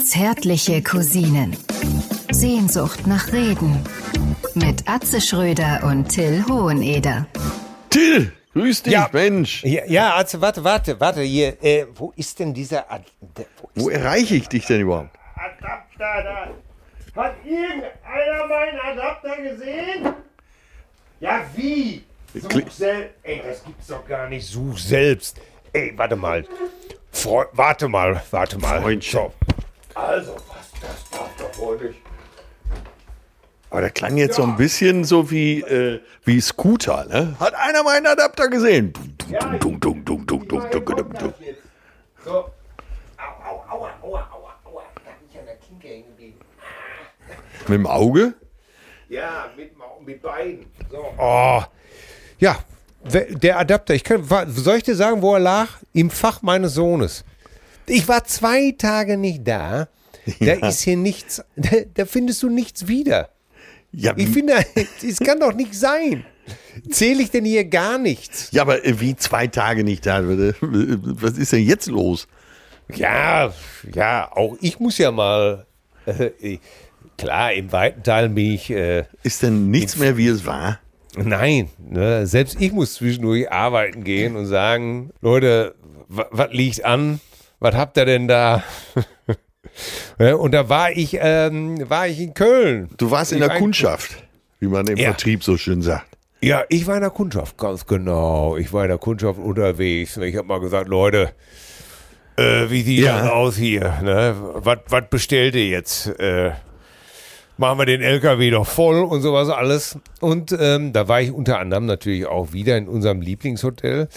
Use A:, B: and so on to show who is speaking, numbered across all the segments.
A: Zärtliche Cousinen. Sehnsucht nach Reden. Mit Atze Schröder und Till Hoheneder.
B: Till, grüß dich,
C: Ja.
B: Mensch.
C: Ja, ja, also warte, warte, warte, hier, äh, wo ist denn dieser Ad der, wo
B: Wo erreiche ich dich denn überhaupt?
C: Adapter da? Hat irgendeiner meinen Adapter gesehen? Ja, wie? Such selbst. Ey, das gibt's doch gar nicht. Such selbst. Ey, warte mal. Freu warte mal, warte mal.
B: Freundchen.
C: So. Also, was, das darf doch wohl nicht.
B: Aber der klang jetzt so ein bisschen so wie, äh, wie Scooter, ne? Hat einer meinen Adapter gesehen?
C: Ja, ich-
B: Dung, dung, dung, dung, dung, dung, dung, dung, dung.
C: jetzt. So. Au, au, aua, aua, aua, aua. Da bin ich an der Klinke hängen geblieben.
B: Mit dem Auge?
C: Ja, mit, mit beiden. So. Oh. Ja, der Adapter, ich kann, soll ich dir sagen, wo er lag? Im Fach meines Sohnes. Ich war zwei Tage nicht da. Da ist hier nichts, da, da findest du nichts wieder.
B: Ja,
C: Ich finde, es kann doch nicht sein. Zähle ich denn hier gar nichts?
B: ja, aber äh, wie zwei Tage nicht da. äh, Was ist denn jetzt los?
C: Ja, ja, auch ich muss ja mal. Äh, klar, im weiten Teil bin ich. Äh,
B: Ist denn nichts mehr, wie es war?
C: Nein, ne, selbst ich muss zwischendurch arbeiten gehen und sagen, Leute, was liegt an? Was habt ihr denn da? Ja, und da war ich, ähm, war ich in Köln.
B: Du warst in der
C: war
B: Kundschaft, wie man im
C: Ja.
B: Vertrieb so schön sagt.
C: Ja, ich war in der Kundschaft, ganz genau. Ich war in der Kundschaft unterwegs. Ich habe mal gesagt, Leute, äh, wie sieht
B: Ja.
C: das aus hier? Ne? Was was bestellt ihr jetzt? Äh, machen wir den LKW doch voll und sowas alles. Und ähm, da war ich unter anderem natürlich auch wieder in unserem Lieblingshotel,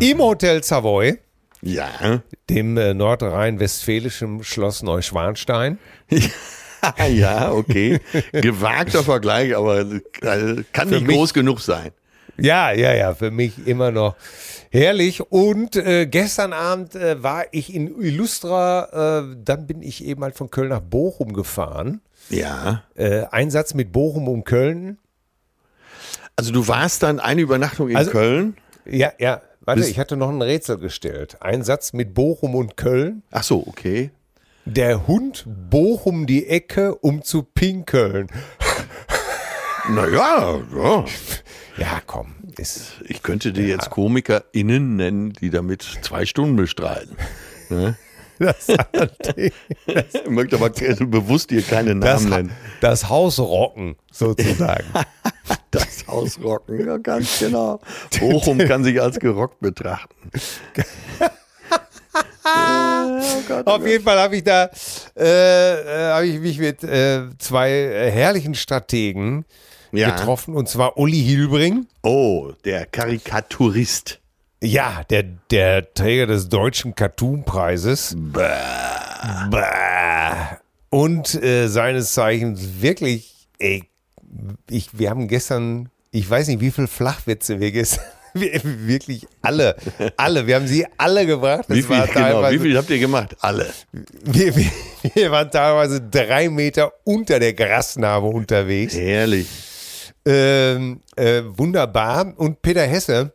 C: im Hotel Savoy,
B: Ja.
C: dem äh, nordrhein-westfälischen Schloss Neuschwanstein.
B: ja, okay. Gewagter Vergleich, aber äh, kann nicht
C: mich-
B: groß genug sein.
C: Ja, ja, ja, für mich immer noch herrlich. Und äh, gestern Abend äh, war ich in Illustra, äh, dann bin ich eben halt von Köln nach Bochum gefahren.
B: Ja.
C: Äh, Einsatz mit Bochum um Köln.
B: Also du warst dann eine Übernachtung in
C: Also-
B: Köln?
C: Ja, ja, warte,
B: Bis-
C: ich hatte noch ein Rätsel gestellt. Einsatz mit Bochum und Köln.
B: Ach so, okay.
C: Der Hund Bochum die Ecke, um zu pinkeln.
B: Naja, ja.
C: Ja, komm, ist.
B: Ich könnte dir jetzt KomikerInnen nennen, die damit zwei Stunden bestreiten.
C: Das,
B: Ich möchte aber bewusst dir keine
C: das,
B: Namen nennen.
C: das Hausrocken sozusagen.
B: Das Hausrocken, ja, ganz genau. Bochum kann sich als gerockt betrachten. oh Gott,
C: Auf jeden Fall habe ich da äh, äh, habe ich mich mit äh, zwei herrlichen Strategen
B: Ja.
C: getroffen und zwar Uli Hilbring,
B: Oh, der Karikaturist.
C: Ja der der Träger des deutschen Cartoon-Preises Bäh. und äh, seines Zeichens wirklich, ey, ich wir haben gestern, ich weiß nicht wie viel Flachwitze wir gestern wir, wirklich alle, alle, wir haben sie alle gebracht. Das
B: Wie viel,
C: war
B: genau, wie viel habt ihr gemacht? Alle.
C: Wir, wir, wir waren teilweise drei Meter unter der Grasnarbe unterwegs.
B: Herrlich.
C: Ähm, äh, wunderbar. Und Peter Hesse,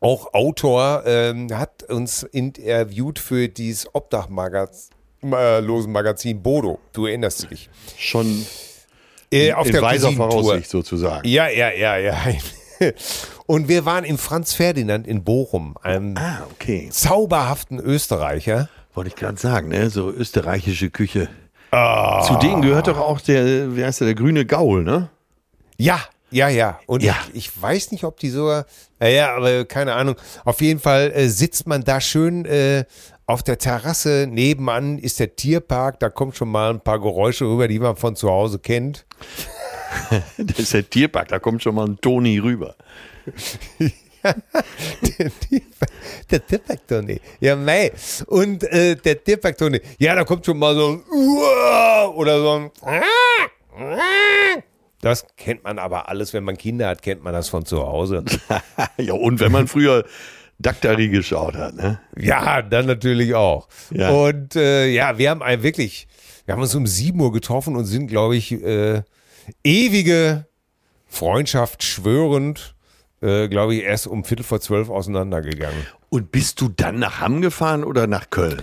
C: auch Autor, ähm, hat uns interviewt für dieses Obdachlosen Magazin Bodo. Du erinnerst dich.
B: Schon
C: Äh, auf
B: in
C: der
B: weiser. Voraussicht sozusagen.
C: Ja, ja, ja, ja. Und wir waren im Franz Ferdinand in Bochum, einem
B: Ah, okay.
C: zauberhaften Österreicher.
B: Wollte ich gerade sagen, ne? So österreichische Küche.
C: Ah.
B: Zu denen gehört doch auch der, wie heißt der, der grüne Gaul, ne?
C: Ja, ja, ja. Und
B: Ja.
C: Ich, ich weiß nicht, ob die sogar, naja, aber keine Ahnung. Auf jeden Fall äh, sitzt man da schön äh, auf der Terrasse. Nebenan ist der Tierpark. Da kommt schon mal ein paar Geräusche rüber, die man von zu Hause kennt.
B: Das ist der Tierpark, da kommt schon mal ein Toni rüber.
C: der Tierpark, der Tierpark, Toni. Ja, mei. Und äh, der Tierpark, Toni. Ja, da kommt schon mal so ein Uah oder so ein Das kennt man aber alles, wenn man Kinder hat, kennt man das von zu Hause.
B: ja, und wenn man früher Daktari geschaut hat, ne?
C: Ja, dann natürlich auch.
B: Ja.
C: Und äh, ja, wir haben ein wirklich, wir haben uns um 7 Uhr getroffen und sind, glaube ich, äh, ewige Freundschaft schwörend, äh, glaube ich, erst um Viertel vor zwölf auseinandergegangen.
B: Und bist du dann nach Hamm gefahren oder nach Köln?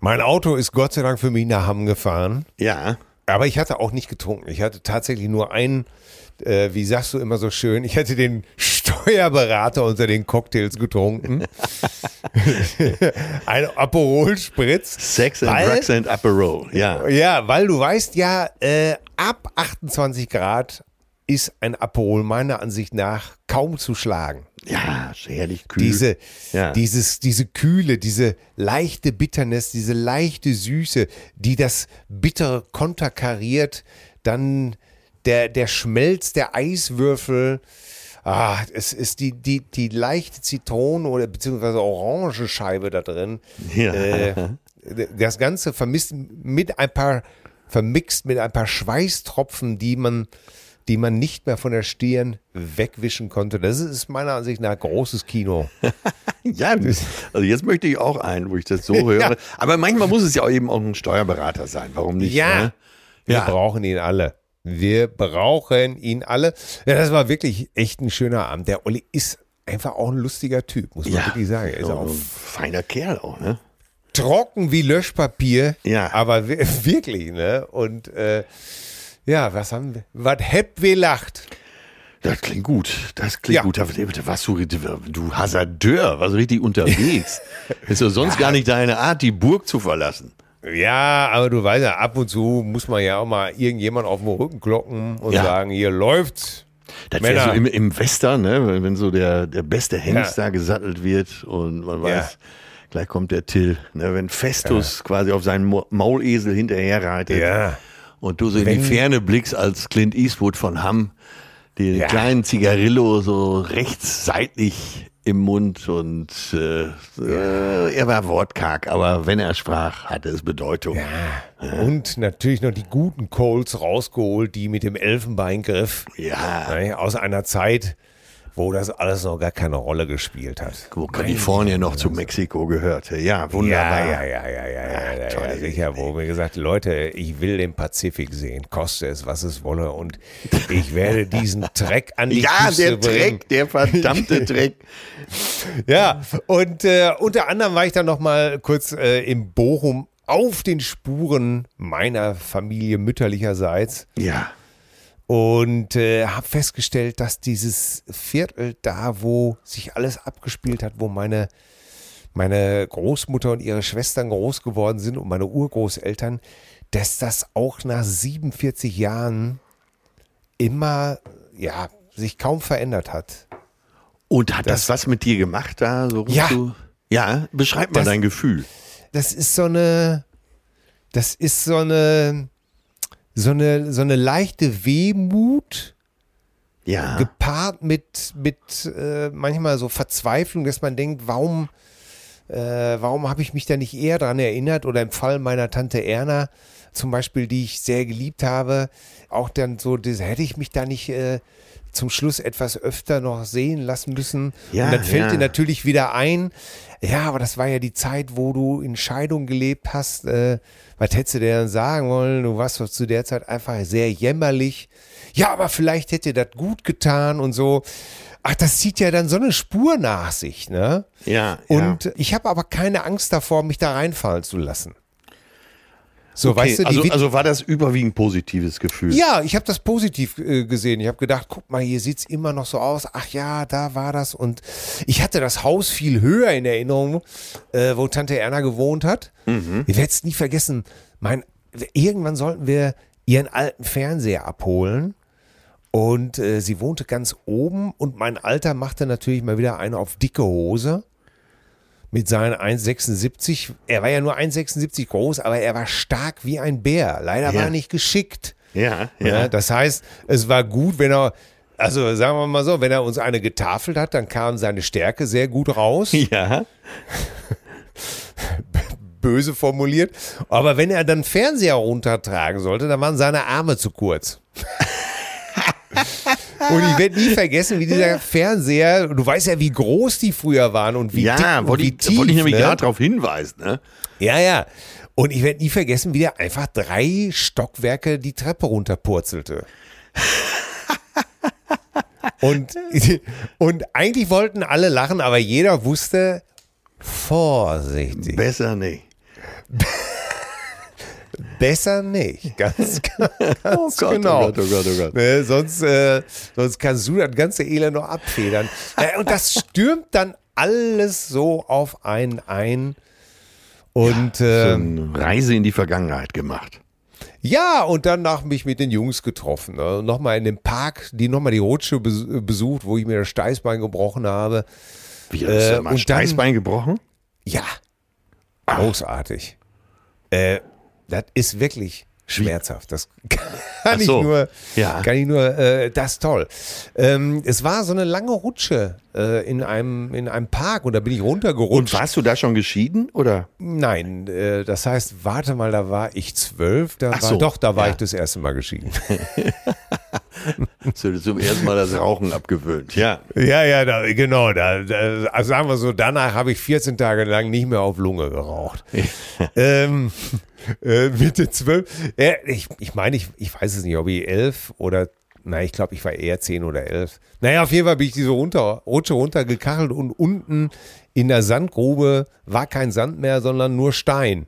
C: Mein Auto ist Gott sei Dank für mich nach Hamm gefahren.
B: Ja.
C: Aber ich hatte auch nicht getrunken. Ich hatte tatsächlich nur einen, äh, wie sagst du immer so schön, ich hatte den Steuerberater unter den Cocktails getrunken. Ein Aperol Spritz.
B: Sex and
C: Weil-
B: Drugs and Aperol. Ja.
C: Ja, weil du weißt ja, äh, ab 28 Grad ist ein Aperol meiner Ansicht nach kaum zu schlagen.
B: Ja, herrlich kühl.
C: Diese,
B: Ja.
C: dieses, diese Kühle, diese leichte Bitterness, diese leichte Süße, die das Bittere konterkariert, dann der, der Schmelz der Eiswürfel. Ah, es ist die, die, die leichte Zitrone oder beziehungsweise Orangenscheibe da drin.
B: Ja.
C: Äh, das Ganze vermisst mit ein paar, vermixt mit ein paar Schweißtropfen, die man, die man nicht mehr von der Stirn wegwischen konnte. Das ist meiner Ansicht nach großes Kino.
B: Ja, also jetzt möchte ich auch einen, wo ich das so höre.
C: Ja.
B: Aber manchmal muss es ja auch eben auch ein Steuerberater sein. Warum nicht?
C: Ja.
B: Ne?
C: Wir
B: Ja.
C: brauchen ihn alle. Wir brauchen ihn alle. Ja, das war wirklich echt ein schöner Abend. Der Olli ist einfach auch ein lustiger Typ, muss man
B: Ja.
C: wirklich sagen. Er ist auch
B: ein feiner Kerl auch, ne?
C: trocken wie Löschpapier.
B: Ja.
C: Aber wi- wirklich, ne? Und äh, ja, was haben wir? Was habt wir lacht?
B: Das klingt gut. Das klingt
C: Ja.
B: gut. Warst du, du Hasardeur, warst richtig unterwegs. Ist ja sonst gar nicht deine Art, die Burg zu verlassen.
C: Ja, aber du weißt ja, ab und zu muss man ja auch mal irgendjemand auf den Rücken klocken und
B: Ja.
C: sagen, hier läuft's.
B: Das wäre so im, im Western, ne? wenn- so der, der beste Hengst
C: Ja.
B: da gesattelt wird und man
C: Ja.
B: weiß, gleich kommt der Till. Ne? Wenn Festus quasi auf seinen Maulesel hinterher reitet
C: Ja.
B: Und du so in
C: Wenn-
B: die Ferne blickst als Clint Eastwood von Hamm, den
C: Ja.
B: kleinen Zigarillo so rechts seitlich im Mund und äh, äh, er war wortkarg, aber wenn er sprach, hatte es Bedeutung.
C: Und natürlich noch die guten Colts rausgeholt, die mit dem Elfenbeingriff
B: Ja.
C: ne, aus einer Zeit, wo das alles noch gar keine Rolle gespielt hat.
B: Wo Kalifornien noch zu Mexiko gehörte. Ja, wunderbar.
C: Ja, ja, ja, ja, ja, ja, ja, ja sicher, wo mir gesagt, Leute, ich will den Pazifik sehen, koste es, was es wolle, und ich werde diesen Dreck an die
B: Ja,
C: Küste
B: der
C: bringen.
B: Dreck, der verdammte Dreck.
C: Ja, und äh, unter anderem war ich dann noch mal kurz äh, in Bochum auf den Spuren meiner Familie mütterlicherseits
B: Ja.
C: Und äh, habe festgestellt, dass dieses Viertel da, wo sich alles abgespielt hat, wo meine meine Großmutter und ihre Schwestern groß geworden sind und meine Urgroßeltern, dass das auch nach 47 Jahren immer ja sich kaum verändert hat.
B: Und hat das,
C: Das-
B: was mit dir gemacht da? So
C: Ja.
B: Du, ja, beschreib mal
C: Das-
B: dein Gefühl.
C: das ist so eine, das ist so eine, so eine, so eine leichte Wehmut
B: Ja.
C: gepaart mit, mit äh, manchmal so Verzweiflung, dass man denkt, warum, äh, warum habe ich mich da nicht eher dran erinnert? Oder im Fall meiner Tante Erna zum Beispiel, die ich sehr geliebt habe, auch dann so, das, hätte ich mich da nicht äh, zum Schluss etwas öfter noch sehen lassen müssen.
B: Ja,
C: Und dann fällt
B: ja.
C: dir natürlich wieder ein, ja, aber das war ja die Zeit, wo du in Scheidung gelebt hast. Äh, was hättest du dir dann sagen wollen? Du warst doch zu der Zeit einfach sehr jämmerlich. Ja, aber vielleicht hätte das gut getan und so. Ach, das zieht ja dann so eine Spur nach sich, ne?
B: Ja.
C: Und ich habe aber keine Angst davor, mich da reinfallen zu lassen. So,
B: okay.
C: weißt du,
B: also, also war das überwiegend positives Gefühl.
C: ja, ich habe das positiv äh, gesehen. Ich habe gedacht, guck mal, hier sieht's immer noch so aus. Ach ja, da war das. Und ich hatte das Haus viel höher in Erinnerung, äh, wo Tante Erna gewohnt hat. Ich werde es nie vergessen. Mein, irgendwann sollten wir ihren alten Fernseher abholen. Und äh, sie wohnte ganz oben und mein Alter machte natürlich mal wieder eine auf dicke Hose mit seinen 1,76. Er war ja nur 1,76 groß, aber er war stark wie ein Bär. Leider war
B: Ja.
C: er nicht geschickt.
B: Ja,
C: Ja.
B: ja.
C: das heißt, es war gut, wenn er, also sagen wir mal so, wenn er uns eine getafelt hat, dann kam seine Stärke sehr gut raus,
B: Ja.
C: böse formuliert. Aber wenn er dann Fernseher runtertragen sollte, dann waren seine Arme zu kurz. Und ich werde nie vergessen, wie dieser Fernseher, du weißt ja, wie groß die früher waren und wie dick
B: Ja,
C: und
B: wollte
C: wie
B: ich,
C: tief.
B: wollte ich nämlich
C: ne?
B: gerade darauf hinweisen. Ne?
C: Ja, ja. Und ich werde nie vergessen, wie der einfach drei Stockwerke die Treppe runterpurzelte. und, und eigentlich wollten alle lachen, aber jeder wusste, vorsichtig.
B: Besser nicht.
C: Besser nicht. Ganz, ganz
B: Gott,
C: genau.
B: oh Gott, oh Gott, oh Gott.
C: Ne, sonst, äh, sonst kannst du das ganze Elend noch abfedern. Äh, und das stürmt dann alles so auf einen ein. Und
B: So
C: äh,
B: eine Reise in die Vergangenheit gemacht.
C: ja, und danach mich mit den Jungs getroffen. Ne? Nochmal in dem Park, die nochmal die Rutsche bes- besucht, wo ich mir das Steißbein gebrochen habe.
B: Wie hast
C: Äh,
B: du mal
C: und dann-
B: Steißbein gebrochen?
C: Ja, großartig. Äh, das ist wirklich schmerzhaft. Das kann
B: Ach
C: ich
B: so.
C: nur,
B: Ja.
C: kann ich nur, äh, das ist toll. Ähm, es war so eine lange Rutsche äh, in, einem, in einem Park und da bin ich
B: Und
C: runtergerutscht.
B: warst du da schon geschieden oder?
C: Nein, äh, das heißt, warte mal, da war ich zwölf, da
B: Ach
C: war,
B: so,
C: doch, da war
B: ja.
C: ich das erste Mal geschieden.
B: Dir zum ersten Mal das Rauchen abgewöhnt? Ja.
C: Ja, ja, da, genau. Da, da, also sagen wir so, danach habe ich 14 Tage lang nicht mehr auf Lunge geraucht. ähm, äh, Mitte 12. Äh, ich, ich meine, ich, ich weiß es nicht, ob ich 11 oder, nein, ich glaube, ich war eher 10 oder 11. Naja, auf jeden Fall bin ich diese runter, Rutsche runtergekachelt und unten in der Sandgrube war kein Sand mehr, sondern nur Stein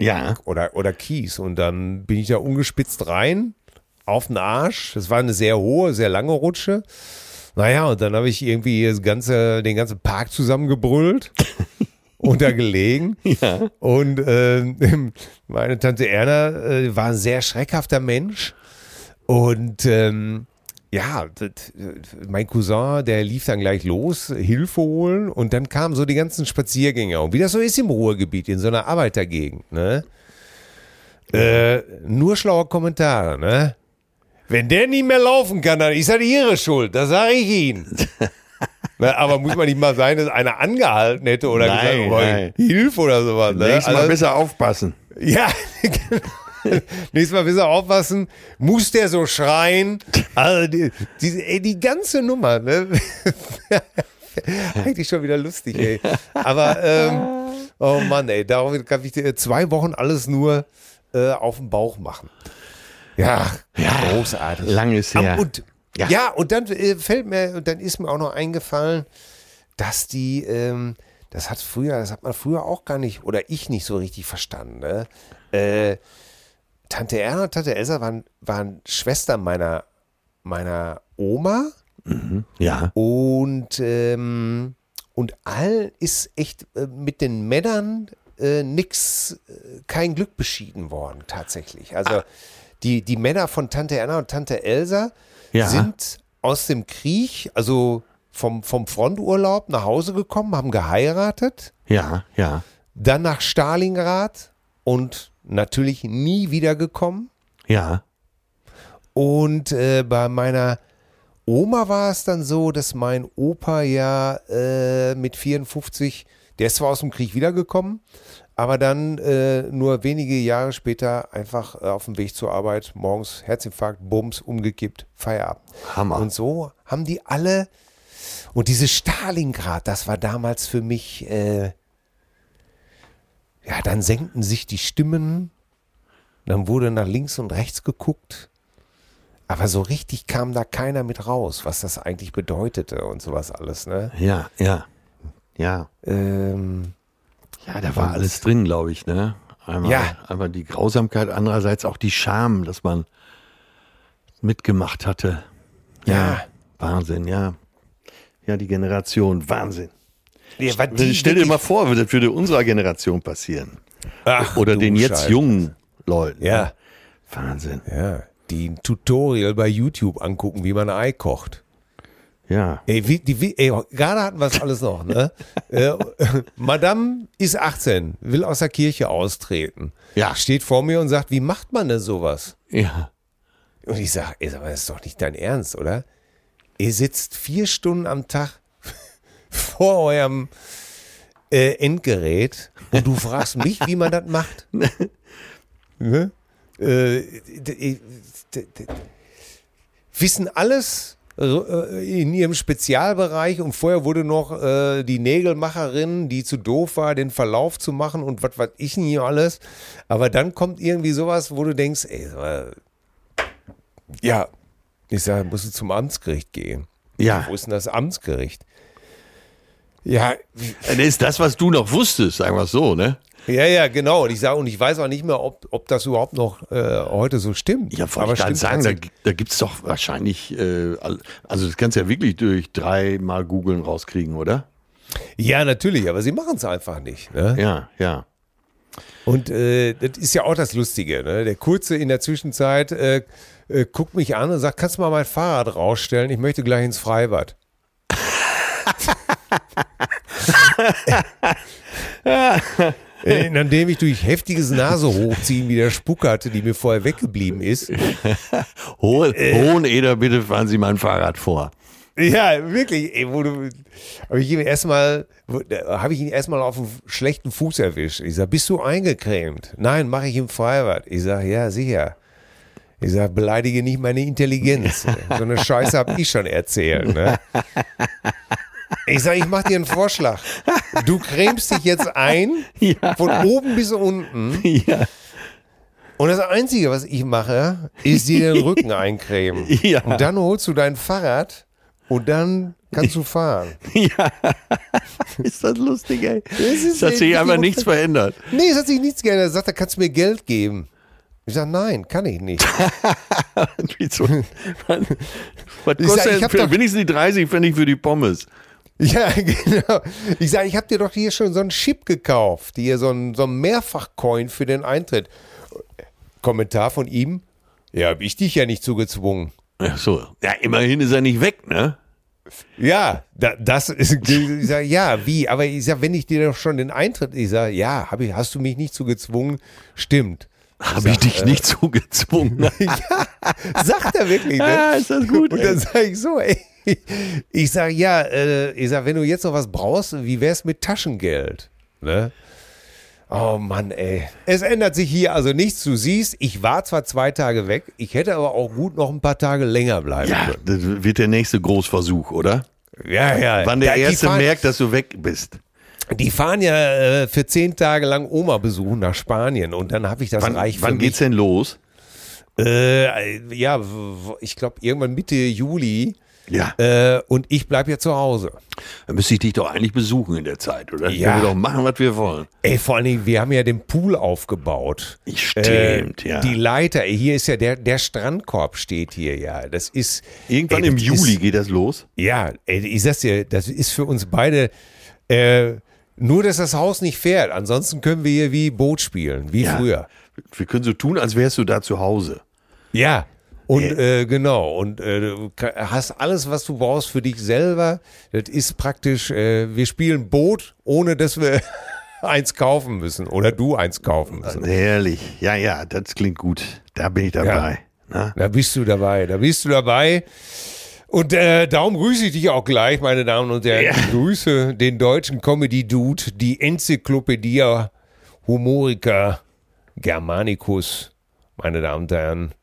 B: Ja.
C: oder, oder Kies. Und dann bin ich da ungespitzt rein, auf den Arsch. Das war eine sehr hohe, sehr lange Rutsche. Naja, und dann habe ich irgendwie das ganze, den ganzen Park zusammengebrüllt und da gelegen.
B: Ja.
C: Und äh, meine Tante Erna äh, war ein sehr schreckhafter Mensch. Und ähm, ja, das, mein Cousin, der lief dann gleich los, Hilfe holen. Und dann kamen so die ganzen Spaziergänger. Und wie das so ist im Ruhrgebiet, in so einer Arbeitergegend, ne? Äh, nur schlaue Kommentare, ne? Wenn der nicht mehr laufen kann, dann ist das ihre Schuld. Das sage ich Ihnen. Na, aber muss man nicht mal sein, dass einer angehalten hätte oder
B: Nein,
C: gesagt, oh,
B: nein.
C: Hilfe oder sowas. Ne?
B: Nächstes Mal
C: Also-
B: besser aufpassen.
C: ja, genau. Nächstes Mal besser aufpassen. Muss der so schreien? Also die, die, ey, die ganze Nummer, ne? Eigentlich schon wieder lustig, ey. Aber, ähm, oh Mann, ey, darauf kann ich dir zwei Wochen alles nur äh, auf dem Bauch machen. Ja, großartig.
B: Lange ist her.
C: Und,
B: Ja.
C: ja. und dann äh, fällt mir, und dann ist mir auch noch eingefallen, dass die, ähm, das hat früher, das hat man früher auch gar nicht, oder ich nicht so richtig verstanden. Ne? Äh, Tante Erna und Tante Elsa waren, waren Schwestern meiner, meiner Oma
B: Ja.
C: und, ähm, und all ist echt äh, mit den Männern äh, nix, äh, kein Glück beschieden worden, tatsächlich. Also die, die Männer von Tante Erna und Tante Elsa
B: Ja.
C: sind aus dem Krieg, also vom, vom Fronturlaub nach Hause gekommen, haben geheiratet,
B: Ja, ja.
C: dann nach Stalingrad und natürlich nie wiedergekommen.
B: Ja.
C: Und äh, bei meiner Oma war es dann so, dass mein Opa ja äh, mit 54, der ist zwar aus dem Krieg wiedergekommen, aber dann äh, nur wenige Jahre später einfach äh, auf dem Weg zur Arbeit morgens Herzinfarkt, Bums, umgekippt, Feierabend.
B: Hammer.
C: Und so haben die alle, und dieses Stalingrad, das war damals für mich, äh, ja, dann senkten sich die Stimmen, dann wurde nach links und rechts geguckt. Aber so richtig kam da keiner mit raus, was das eigentlich bedeutete und sowas alles, ne?
B: Ja, ja. Ja.
C: Ähm,
B: Ja, da war alles drin, glaube ich, ne? Einmal,
C: Ja.
B: einmal die Grausamkeit, andererseits auch die Scham, dass man mitgemacht hatte.
C: Ja.
B: Wahnsinn, ja. Ja, die Generation, Wahnsinn.
C: Ja, die
B: Stell dir mal vor, würde, würde unserer Generation passieren.
C: Ach,
B: Oder den jetzt
C: Scheiße.
B: jungen Leuten.
C: Ja.
B: Wahnsinn.
C: Ja, die ein Tutorial bei YouTube angucken, wie man Ei kocht.
B: Ja.
C: Ey, wie, die, wie, ey, gerade hatten wir es alles noch, ne? äh, Madame ist 18, will aus der Kirche austreten.
B: Ja.
C: Steht vor mir und sagt, wie macht man denn sowas?
B: Ja.
C: Und ich sage, ey, sag mal, das ist doch nicht dein Ernst, oder? Ihr sitzt vier Stunden am Tag vor eurem äh, Endgerät und du fragst mich, wie man das macht. ne? äh, d- d- wissen alles äh, in ihrem Spezialbereich und vorher wurde noch äh, die Nägelmacherin, die zu doof war, den Verlauf zu machen und was weiß ich nicht alles. Aber dann kommt irgendwie sowas, wo du denkst, ey, ja, ich sage, musst du zum Amtsgericht gehen.
B: Ja.
C: Wo ist denn das Amtsgericht? Ja,
B: Das ist das, was du noch wusstest, sagen wir es so, ne?
C: Ja, ja, genau. Und ich sage, und ich weiß auch nicht mehr, ob, ob das überhaupt noch äh, heute so stimmt.
B: Ja, wollte ich
C: stimmt
B: sagen, da, da gibt es doch wahrscheinlich, äh, also das kannst du ja wirklich durch dreimal googeln rauskriegen, oder?
C: Ja, natürlich, aber sie machen es einfach nicht. Ne?
B: Ja, ja.
C: Und äh, das ist ja auch das Lustige. Ne? Der Kurze in der Zwischenzeit äh, äh, guckt mich an und sagt, kannst du mal mein Fahrrad rausstellen? Ich möchte gleich ins Freibad. Äh, Nachdem ich durch heftiges Nase hochziehen wieder Spucke hatte, die mir vorher weggeblieben ist. Äh.
B: Hoheneder, bitte fahren Sie mein Fahrrad vor.
C: Ja, wirklich. Ey, wo du, habe ich ihn erstmal, habe ich ihn erstmal auf einen schlechten Fuß erwischt. Ich sag, bist du eingecremt? Nein, mache ich im Freibad. Ich sag, ja, sicher. Ich sag, beleidige nicht meine Intelligenz. So eine Scheiße habe ich schon erzählt. Ne? Ich sag, ich mache dir einen Vorschlag. Du cremst dich jetzt ein,
B: Ja.
C: von oben bis unten.
B: Ja.
C: Und das Einzige, was ich mache, ist dir den Rücken eincremen.
B: Ja.
C: Und dann holst du dein Fahrrad und dann kannst du fahren.
B: ja. Ist das lustig, ey. Das,
C: ist
B: hat sich einfach nichts verändert.
C: Nee, es hat sich nichts geändert. Er sagt, er kannst du mir Geld geben. Ich sage, nein, kann ich nicht.
B: Wieso? Was
C: Ich sag, ich
B: denn für,
C: doch-
B: wenigstens die 30 Pfennig für die Pommes?
C: ja, genau. Ich sage, ich habe dir doch hier schon so einen Chip gekauft. Hier so ein, so ein Mehrfach-Coin für den Eintritt. Kommentar von ihm. Ja, habe ich dich ja nicht zugezwungen.
B: Ach so. Ja, immerhin ist er nicht weg, ne?
C: Ja, da, das ist, ich sage, ja, wie? Aber ich sage, wenn ich dir doch schon den Eintritt, ich sage, ja, hab ich, hast du mich nicht zu gezwungen? Stimmt.
B: Habe ich dich nicht zugezwungen.
C: Sagt er wirklich, ne?
B: ah, ist das gut.
C: Und
B: Ey.
C: dann sage ich so, ey, ich sage, ja, äh, ich sage, wenn du jetzt noch was brauchst, wie wär's mit Taschengeld? Ne? Oh Mann, ey. Es ändert sich hier also nichts. Du siehst, ich war zwar zwei Tage weg, ich hätte aber auch gut noch ein paar Tage länger bleiben
B: Ja,
C: können.
B: das wird der nächste Großversuch, oder?
C: Ja, ja.
B: Wann der
C: die
B: Erste
C: fahren,
B: merkt, dass du weg bist.
C: Die fahren ja äh, für zehn Tage lang Oma besuchen nach Spanien und dann habe ich das
B: Wann,
C: reich
B: wann
C: mich.
B: geht's denn los?
C: Äh, ja, ich glaube irgendwann Mitte Juli.
B: Ja.
C: Äh, und ich bleib ja zu Hause.
B: Dann müsste ich dich doch eigentlich besuchen in der Zeit, oder?
C: Ja.
B: Können wir doch machen, was wir wollen.
C: Ey, vor allen Dingen, wir haben ja den Pool aufgebaut.
B: Stimmt,
C: Äh,
B: ja.
C: Die Leiter, hier ist ja der, der Strandkorb steht hier, ja. Das ist.
B: Irgendwann
C: ey,
B: im Juli
C: Ist,
B: geht das los.
C: ja, ey, ich sag's dir, das ist für uns beide. Äh, nur, dass das Haus nicht fährt. Ansonsten können wir hier wie Boot spielen, wie
B: Ja.
C: früher.
B: Wir können so tun, als wärst du da zu Hause.
C: Ja. Und äh, genau, und äh, hast alles, was du brauchst für dich selber. Das ist praktisch, äh, wir spielen Boot, ohne dass wir eins kaufen müssen oder du eins kaufen müssen.
B: Herrlich. Ja, ja, das klingt gut. Da bin ich dabei. Na?
C: Da bist du dabei, da bist du dabei. Und äh, darum grüße ich dich auch gleich, meine Damen und Herren. Ich grüße den deutschen Comedy-Dude, die Enzyklopädie Humorica Germanicus, meine Damen und Herren.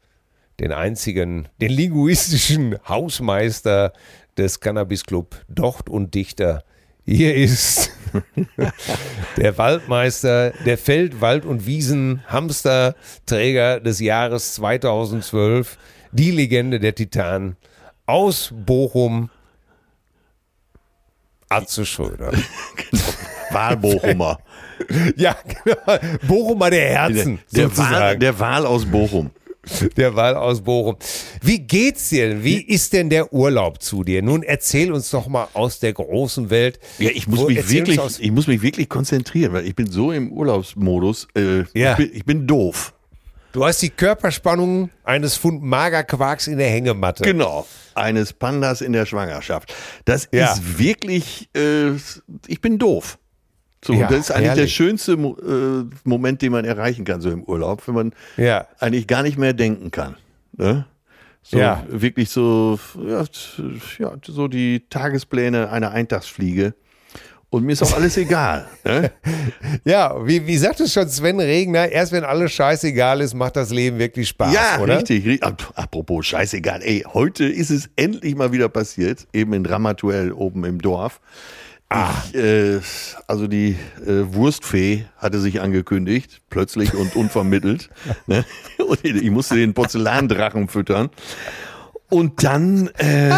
C: Den einzigen, den linguistischen Hausmeister des Cannabis Club, Docht und Dichter. Hier ist der Waldmeister, der Feld-, Wald- und Wiesen-Hamsterträger des Jahres 2012, die Legende der Titanen aus Bochum, Atze Schröder.
B: Wahlbochumer.
C: ja, genau. Bochumer der Herzen,
B: der, Wahl,
C: sozusagen.
B: der Wahl aus Bochum.
C: Der Wahl aus Bochum. Wie geht's dir? denn? Wie ist denn der Urlaub zu dir? Nun erzähl uns doch mal aus der großen Welt.
B: Ja, ich muss mich wirklich, ich muss mich wirklich konzentrieren, weil ich bin so im Urlaubsmodus. Äh,
C: Ja.
B: ich, bin, ich bin doof.
C: Du hast die Körperspannung eines Pfund Magerquarks in der Hängematte.
B: Genau. Eines Pandas in der Schwangerschaft. Das
C: Ja.
B: ist wirklich, äh, ich bin doof. So,
C: Ja,
B: das ist eigentlich der
C: herrlich.
B: schönste Mo äh, Moment, den man erreichen kann, so im Urlaub, wenn man
C: Ja.
B: eigentlich gar nicht mehr denken kann. Ne? So
C: Ja.
B: wirklich so, ja, ja, so die Tagespläne einer Eintagsfliege. Und mir ist auch alles egal. Ne?
C: Ja, wie, wie sagt es schon Sven Regner, erst wenn alles scheißegal ist, macht das Leben wirklich Spaß,
B: Ja,
C: oder?
B: richtig. ri- Ap- Apropos scheißegal. Ey, heute ist es endlich mal wieder passiert, eben in Ramatuell oben im Dorf. Ich, äh, also die äh, Wurstfee hatte sich angekündigt, plötzlich und unvermittelt. ne? Und ich musste den Porzellandrachen füttern. Und dann, äh,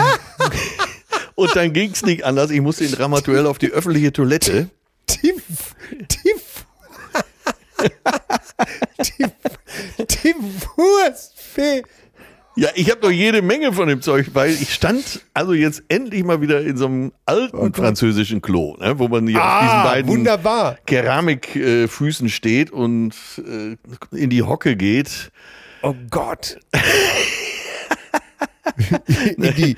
B: und dann ging es nicht anders. Ich musste in Ramatuell auf die öffentliche Toilette.
C: Die, die, die, die Wurstfee.
B: Ja, ich habe doch jede Menge von dem Zeug, weil ich stand also jetzt endlich mal wieder in so einem alten französischen Klo, ne, wo man hier auf diesen
C: Ah,
B: beiden
C: wunderbar.
B: Keramikfüßen steht und äh, in die Hocke geht.
C: Oh Gott. In die.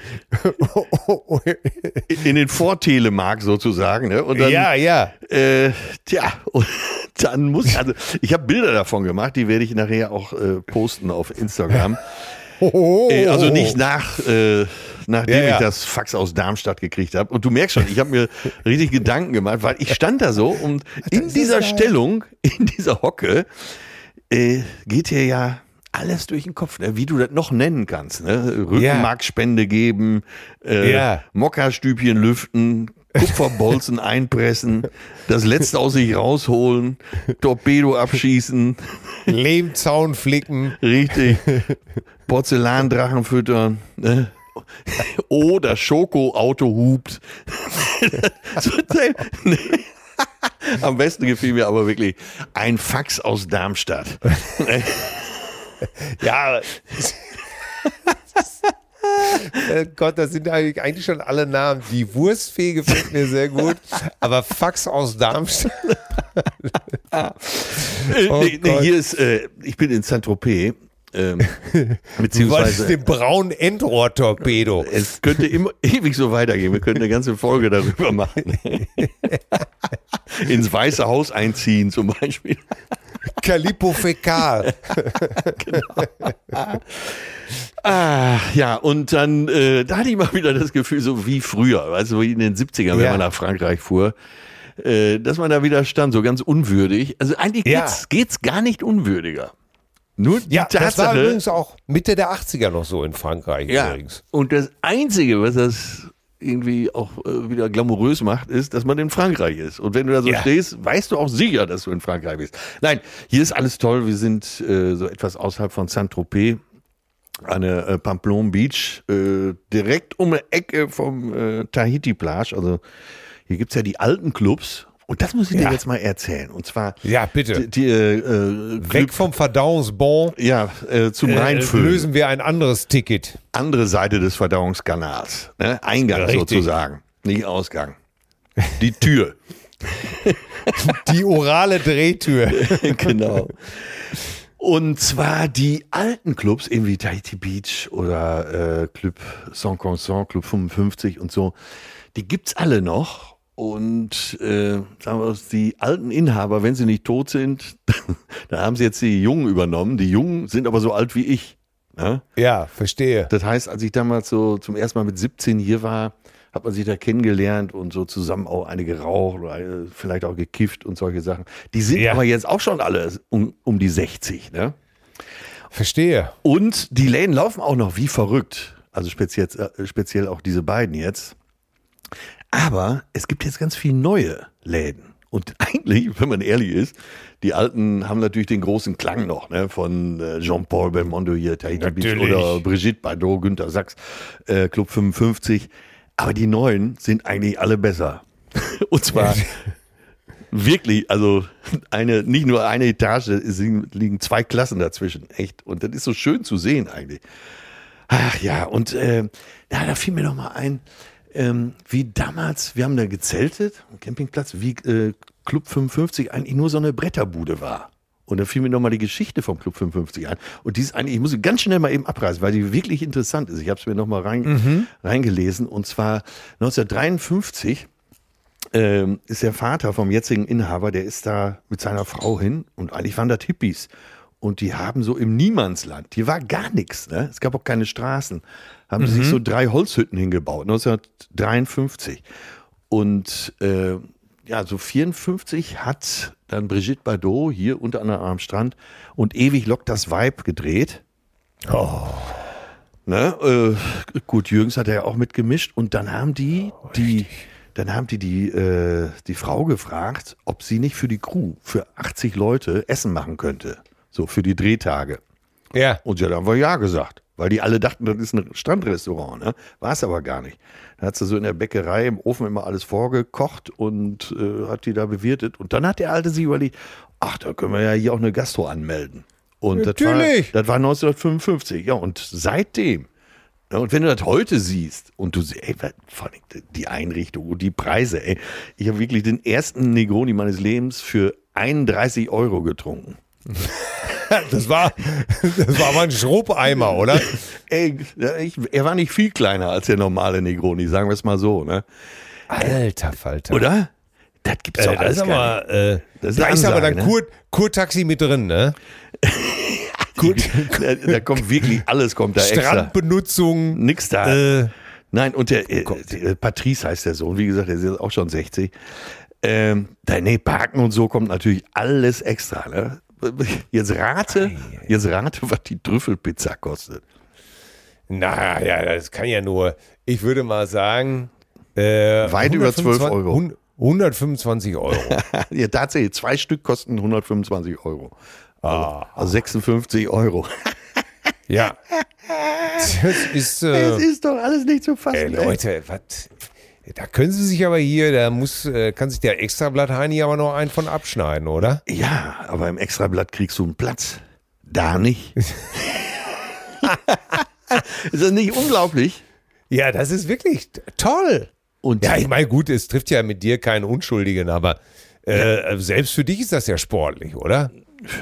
B: In den Vortelemark sozusagen. Ne? Und dann,
C: ja, ja.
B: Äh, tja, und dann muss also ich habe Bilder davon gemacht, die werde ich nachher auch äh, posten auf Instagram.
C: Oh,
B: also nicht nach, äh, nachdem
C: Ja, ja.
B: ich das Fax aus Darmstadt gekriegt habe. Und du merkst schon, ich habe mir richtig Gedanken gemacht, weil ich stand da so und in dieser. Stellung, in dieser Hocke, äh, geht dir ja alles durch den Kopf, ne? wie du das noch nennen kannst. Ne? Rückenmarkspende geben, äh,
C: Ja.
B: Mokka-Stübchen lüften, Kupferbolzen einpressen, das Letzte aus sich rausholen, Torpedo abschießen,
C: Lehmzaun flicken.
B: richtig, Porzellandrachen füttern. Ne? Oder Schoko-Auto hupt. Am besten gefiel mir aber wirklich ein Fax aus Darmstadt.
C: Ja. Äh, Gott, das sind eigentlich eigentlich schon alle Namen. Die Wurstfee gefällt mir sehr gut, aber Fax aus Darmstadt.
B: Äh,
C: Oh
B: nee, nee, hier ist, äh, ich bin in Saint-Tropez. Ähm,
C: Du
B: beziehungsweise
C: den braunen Endrohr-Torpedo.
B: es könnte immer ewig so weitergehen. Wir könnten eine ganze Folge darüber machen. Ins Weiße Haus einziehen zum Beispiel.
C: Calippo Fäkal.
B: Ah, ja, und dann, äh, da hatte ich mal wieder das Gefühl, so wie früher, weißt du, wie in den 70ern, wenn
C: Ja.
B: man nach Frankreich fuhr, äh, dass man da wieder stand, so ganz unwürdig. Also eigentlich
C: Ja.
B: geht's, geht's gar nicht unwürdiger. Nur die
C: Ja, das war
B: Tatsache,
C: übrigens auch Mitte der 80er noch so in Frankreich
B: ja,
C: übrigens.
B: und das Einzige, was das irgendwie auch äh, wieder glamourös macht, ist, dass man in Frankreich ist. Und wenn du da so
C: Ja.
B: stehst, weißt du auch sicher, dass du in Frankreich bist. Nein, hier ist alles toll. Wir sind äh, so etwas außerhalb von Saint-Tropez, eine äh, Pamplon Beach, äh, direkt um die Ecke vom äh, Tahiti Plage. Also hier gibt's ja die alten Clubs. Und das muss ich
C: Ja.
B: dir jetzt mal erzählen. Und zwar
C: Ja, bitte.
B: die, die äh, äh,
C: Weg vom Verdauungsbon.
B: ja, äh, zum
C: Äh,
B: Reinfüllen
C: lösen wir ein anderes Ticket.
B: andere Seite des Verdauungskanals. Ne? Eingang
C: Richtig.
B: sozusagen, nicht Ausgang. Die Tür.
C: Die orale Drehtür.
B: genau. Und zwar die alten Clubs, eben wie Tahiti Beach oder äh, Club Saint Consent, Club 55 und so, die gibt's alle noch. Und äh, sagen wir es, die alten Inhaber, wenn sie nicht tot sind, da haben sie jetzt die Jungen übernommen. Die Jungen sind aber so alt wie ich. Ne?
C: Ja, verstehe.
B: Das heißt, als ich damals so zum ersten Mal mit 17 hier war, hat man sich da kennengelernt und so zusammen auch eine geraucht oder eine, vielleicht auch gekifft und solche Sachen. Die sind
C: Ja.
B: aber jetzt auch schon alle um, um die 60, ne?
C: Verstehe.
B: Und die Läden laufen auch noch wie verrückt. Also speziell, äh, speziell auch diese beiden jetzt. Aber es gibt jetzt ganz viele neue Läden. Und eigentlich, wenn man ehrlich ist, die alten haben natürlich den großen Klang noch, ne? Von äh, Jean-Paul Belmondo hier, Tahiti Beach oder Brigitte Bardot, Günter Sachs, äh, Club 55. Aber die neuen sind eigentlich alle besser. Und zwar wirklich, also eine, nicht nur eine Etage, es liegen zwei Klassen dazwischen, echt. Und das ist so schön zu sehen eigentlich. Ach ja, und äh, ja, da fiel mir noch mal ein, ähm, wie damals, wir haben da gezeltet, am Campingplatz, wie äh, Club 55 eigentlich nur so eine Bretterbude war. Und da fiel mir noch mal die Geschichte vom Club 55 ein. Und die ist eigentlich, ich muss sie ganz schnell mal eben abreißen, weil die wirklich interessant ist. Ich habe es mir noch mal rein, reingelesen. Und zwar 1953 ähm, ist der Vater vom jetzigen Inhaber, der ist da mit seiner Frau hin und eigentlich waren das Hippies. Und die haben so im Niemandsland, hier war gar nichts, ne? es gab auch keine Straßen, haben sich so drei Holzhütten hingebaut, 1953. Und äh, ja, so 54 hat dann Brigitte Bardot hier unter anderem am Strand und ewig lockt das Weib gedreht. Ne, äh, gut, Jürgens hat er ja auch mitgemischt und dann haben die die, dann haben die die, äh, die Frau gefragt, ob sie nicht für die Crew, für 80 Leute Essen machen könnte, so für die Drehtage.
C: Ja.
B: Und sie hat einfach ja gesagt, weil die alle dachten, das ist ein Strandrestaurant, ne? War es aber gar nicht. Da hat sie so in der Bäckerei im Ofen immer alles vorgekocht und äh, hat die da bewirtet. Und dann hat der Alte sich überlegt, ach, da können wir ja hier auch eine Gastro anmelden. Und
C: Natürlich.
B: Das, war, das war 1955, ja, und seitdem. Ja, und wenn du das heute siehst und du siehst, ey, was- vor allem die Einrichtung und die Preise, ey, ich habe wirklich den ersten Negroni meines Lebens für 31 Euro getrunken.
C: Das war, das war mal ein Schrubeimer, oder?
B: Ey, ich, er war nicht viel kleiner als der normale Negroni, sagen wir es mal so, ne?
C: Alter Falter.
B: Oder? Das gibt's doch
C: Äh, das
B: alles gar
C: aber, äh,
B: Das ist
C: da
B: eine
C: ist aber
B: Ansage,
C: dann
B: ne?
C: Kur, Kurtaxi mit drin, ne? Gut.
B: Da, da kommt wirklich alles kommt da extra.
C: Strandbenutzung.
B: Nix da.
C: Äh,
B: Nein, und der, äh, der Patrice heißt der Sohn, wie gesagt, der ist jetzt auch schon 60. Ähm, da, nee, Parken und so kommt natürlich alles extra. Ne? Jetzt rate, jetzt rate, was die Trüffelpizza kostet.
C: na ja, das kann ja nur, ich würde mal sagen, äh,
B: Weit über 12 Euro.
C: 100 125 Euro.
B: ja, tatsächlich, zwei Stück kosten 125 Euro.
C: Ah.
B: Also 56 Euro.
C: ja. Das ist,
B: Es
C: äh,
B: ist doch alles nicht zu fassen.
C: ey. Leute, was? Da können Sie sich aber hier, da muss, äh, kann sich der Extrablatt Heini aber noch einen von abschneiden, oder?
B: Ja, aber im Extrablatt kriegst du einen Platz. Da nicht. ist das nicht unglaublich?
C: Ja, das ist wirklich toll.
B: Und
C: Ja, ich meine, gut, es trifft ja mit dir keinen Unschuldigen, aber äh, selbst für dich ist das ja sportlich, oder?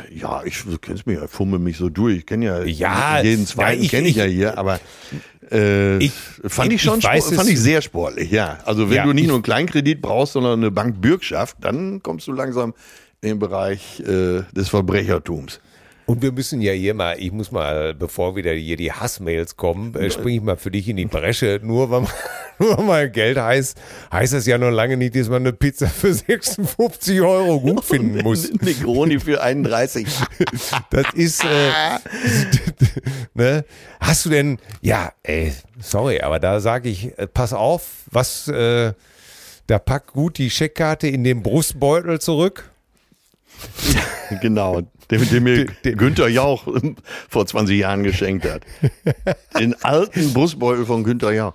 B: Ja, ich kennst mich ja, fummel mich so durch. Ich kenne ja,
C: Ja,
B: jeden zweiten
C: ja, ich-
B: kenne ich, ja
C: ich-
B: hier, aber äh,
C: Ich-
B: fand ich, schon
C: ich weiß
B: fand ich sehr sportlich, ja. Also wenn
C: Ja,
B: du nicht
C: ich-
B: nur einen Kleinkredit brauchst, sondern eine Bankbürgschaft, dann kommst du langsam in den Bereich äh, des Verbrechertums.
C: Und wir müssen ja hier mal, ich muss mal, bevor wieder hier die Hassmails kommen, äh, springe ich mal für dich in die Bresche. Nur weil, man, nur weil mal Geld heißt, heißt das ja noch lange nicht, dass man eine Pizza für 56 Euro gut finden muss.
B: Negroni für 31.
C: Das ist, äh, ne? Hast du denn, ja, ey, sorry, aber da sage ich, äh, pass auf, was, äh, da pack gut die Scheckkarte in den Brustbeutel zurück.
B: genau, den, den mir
C: Den-
B: Günther Jauch vor 20 Jahren geschenkt hat. Den alten Brustbeutel von Günther Jauch.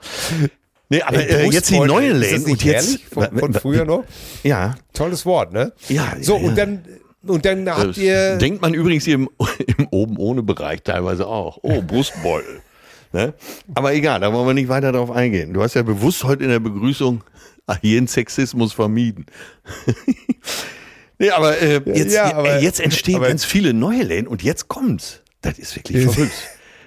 B: Nee, aber
C: Ey,
B: äh, jetzt die
C: das nicht
B: und jetzt
C: von, von früher noch.
B: Ja,
C: Tolles Wort, ne?
B: Ja,
C: So,
B: ja,
C: und dann, und dann habt ihr,
B: denkt man übrigens hier im, im oben ohne Bereich teilweise auch. Oh, Brustbeutel. ne? Aber egal, da wollen wir nicht weiter drauf eingehen. Du hast ja bewusst heute in der Begrüßung jeden Sexismus vermieden. Nee, aber, äh, jetzt,
C: Ja, aber-
B: äh, jetzt entstehen
C: aber-
B: ganz viele neue Läden und jetzt kommt's. Das ist wirklich verrückt.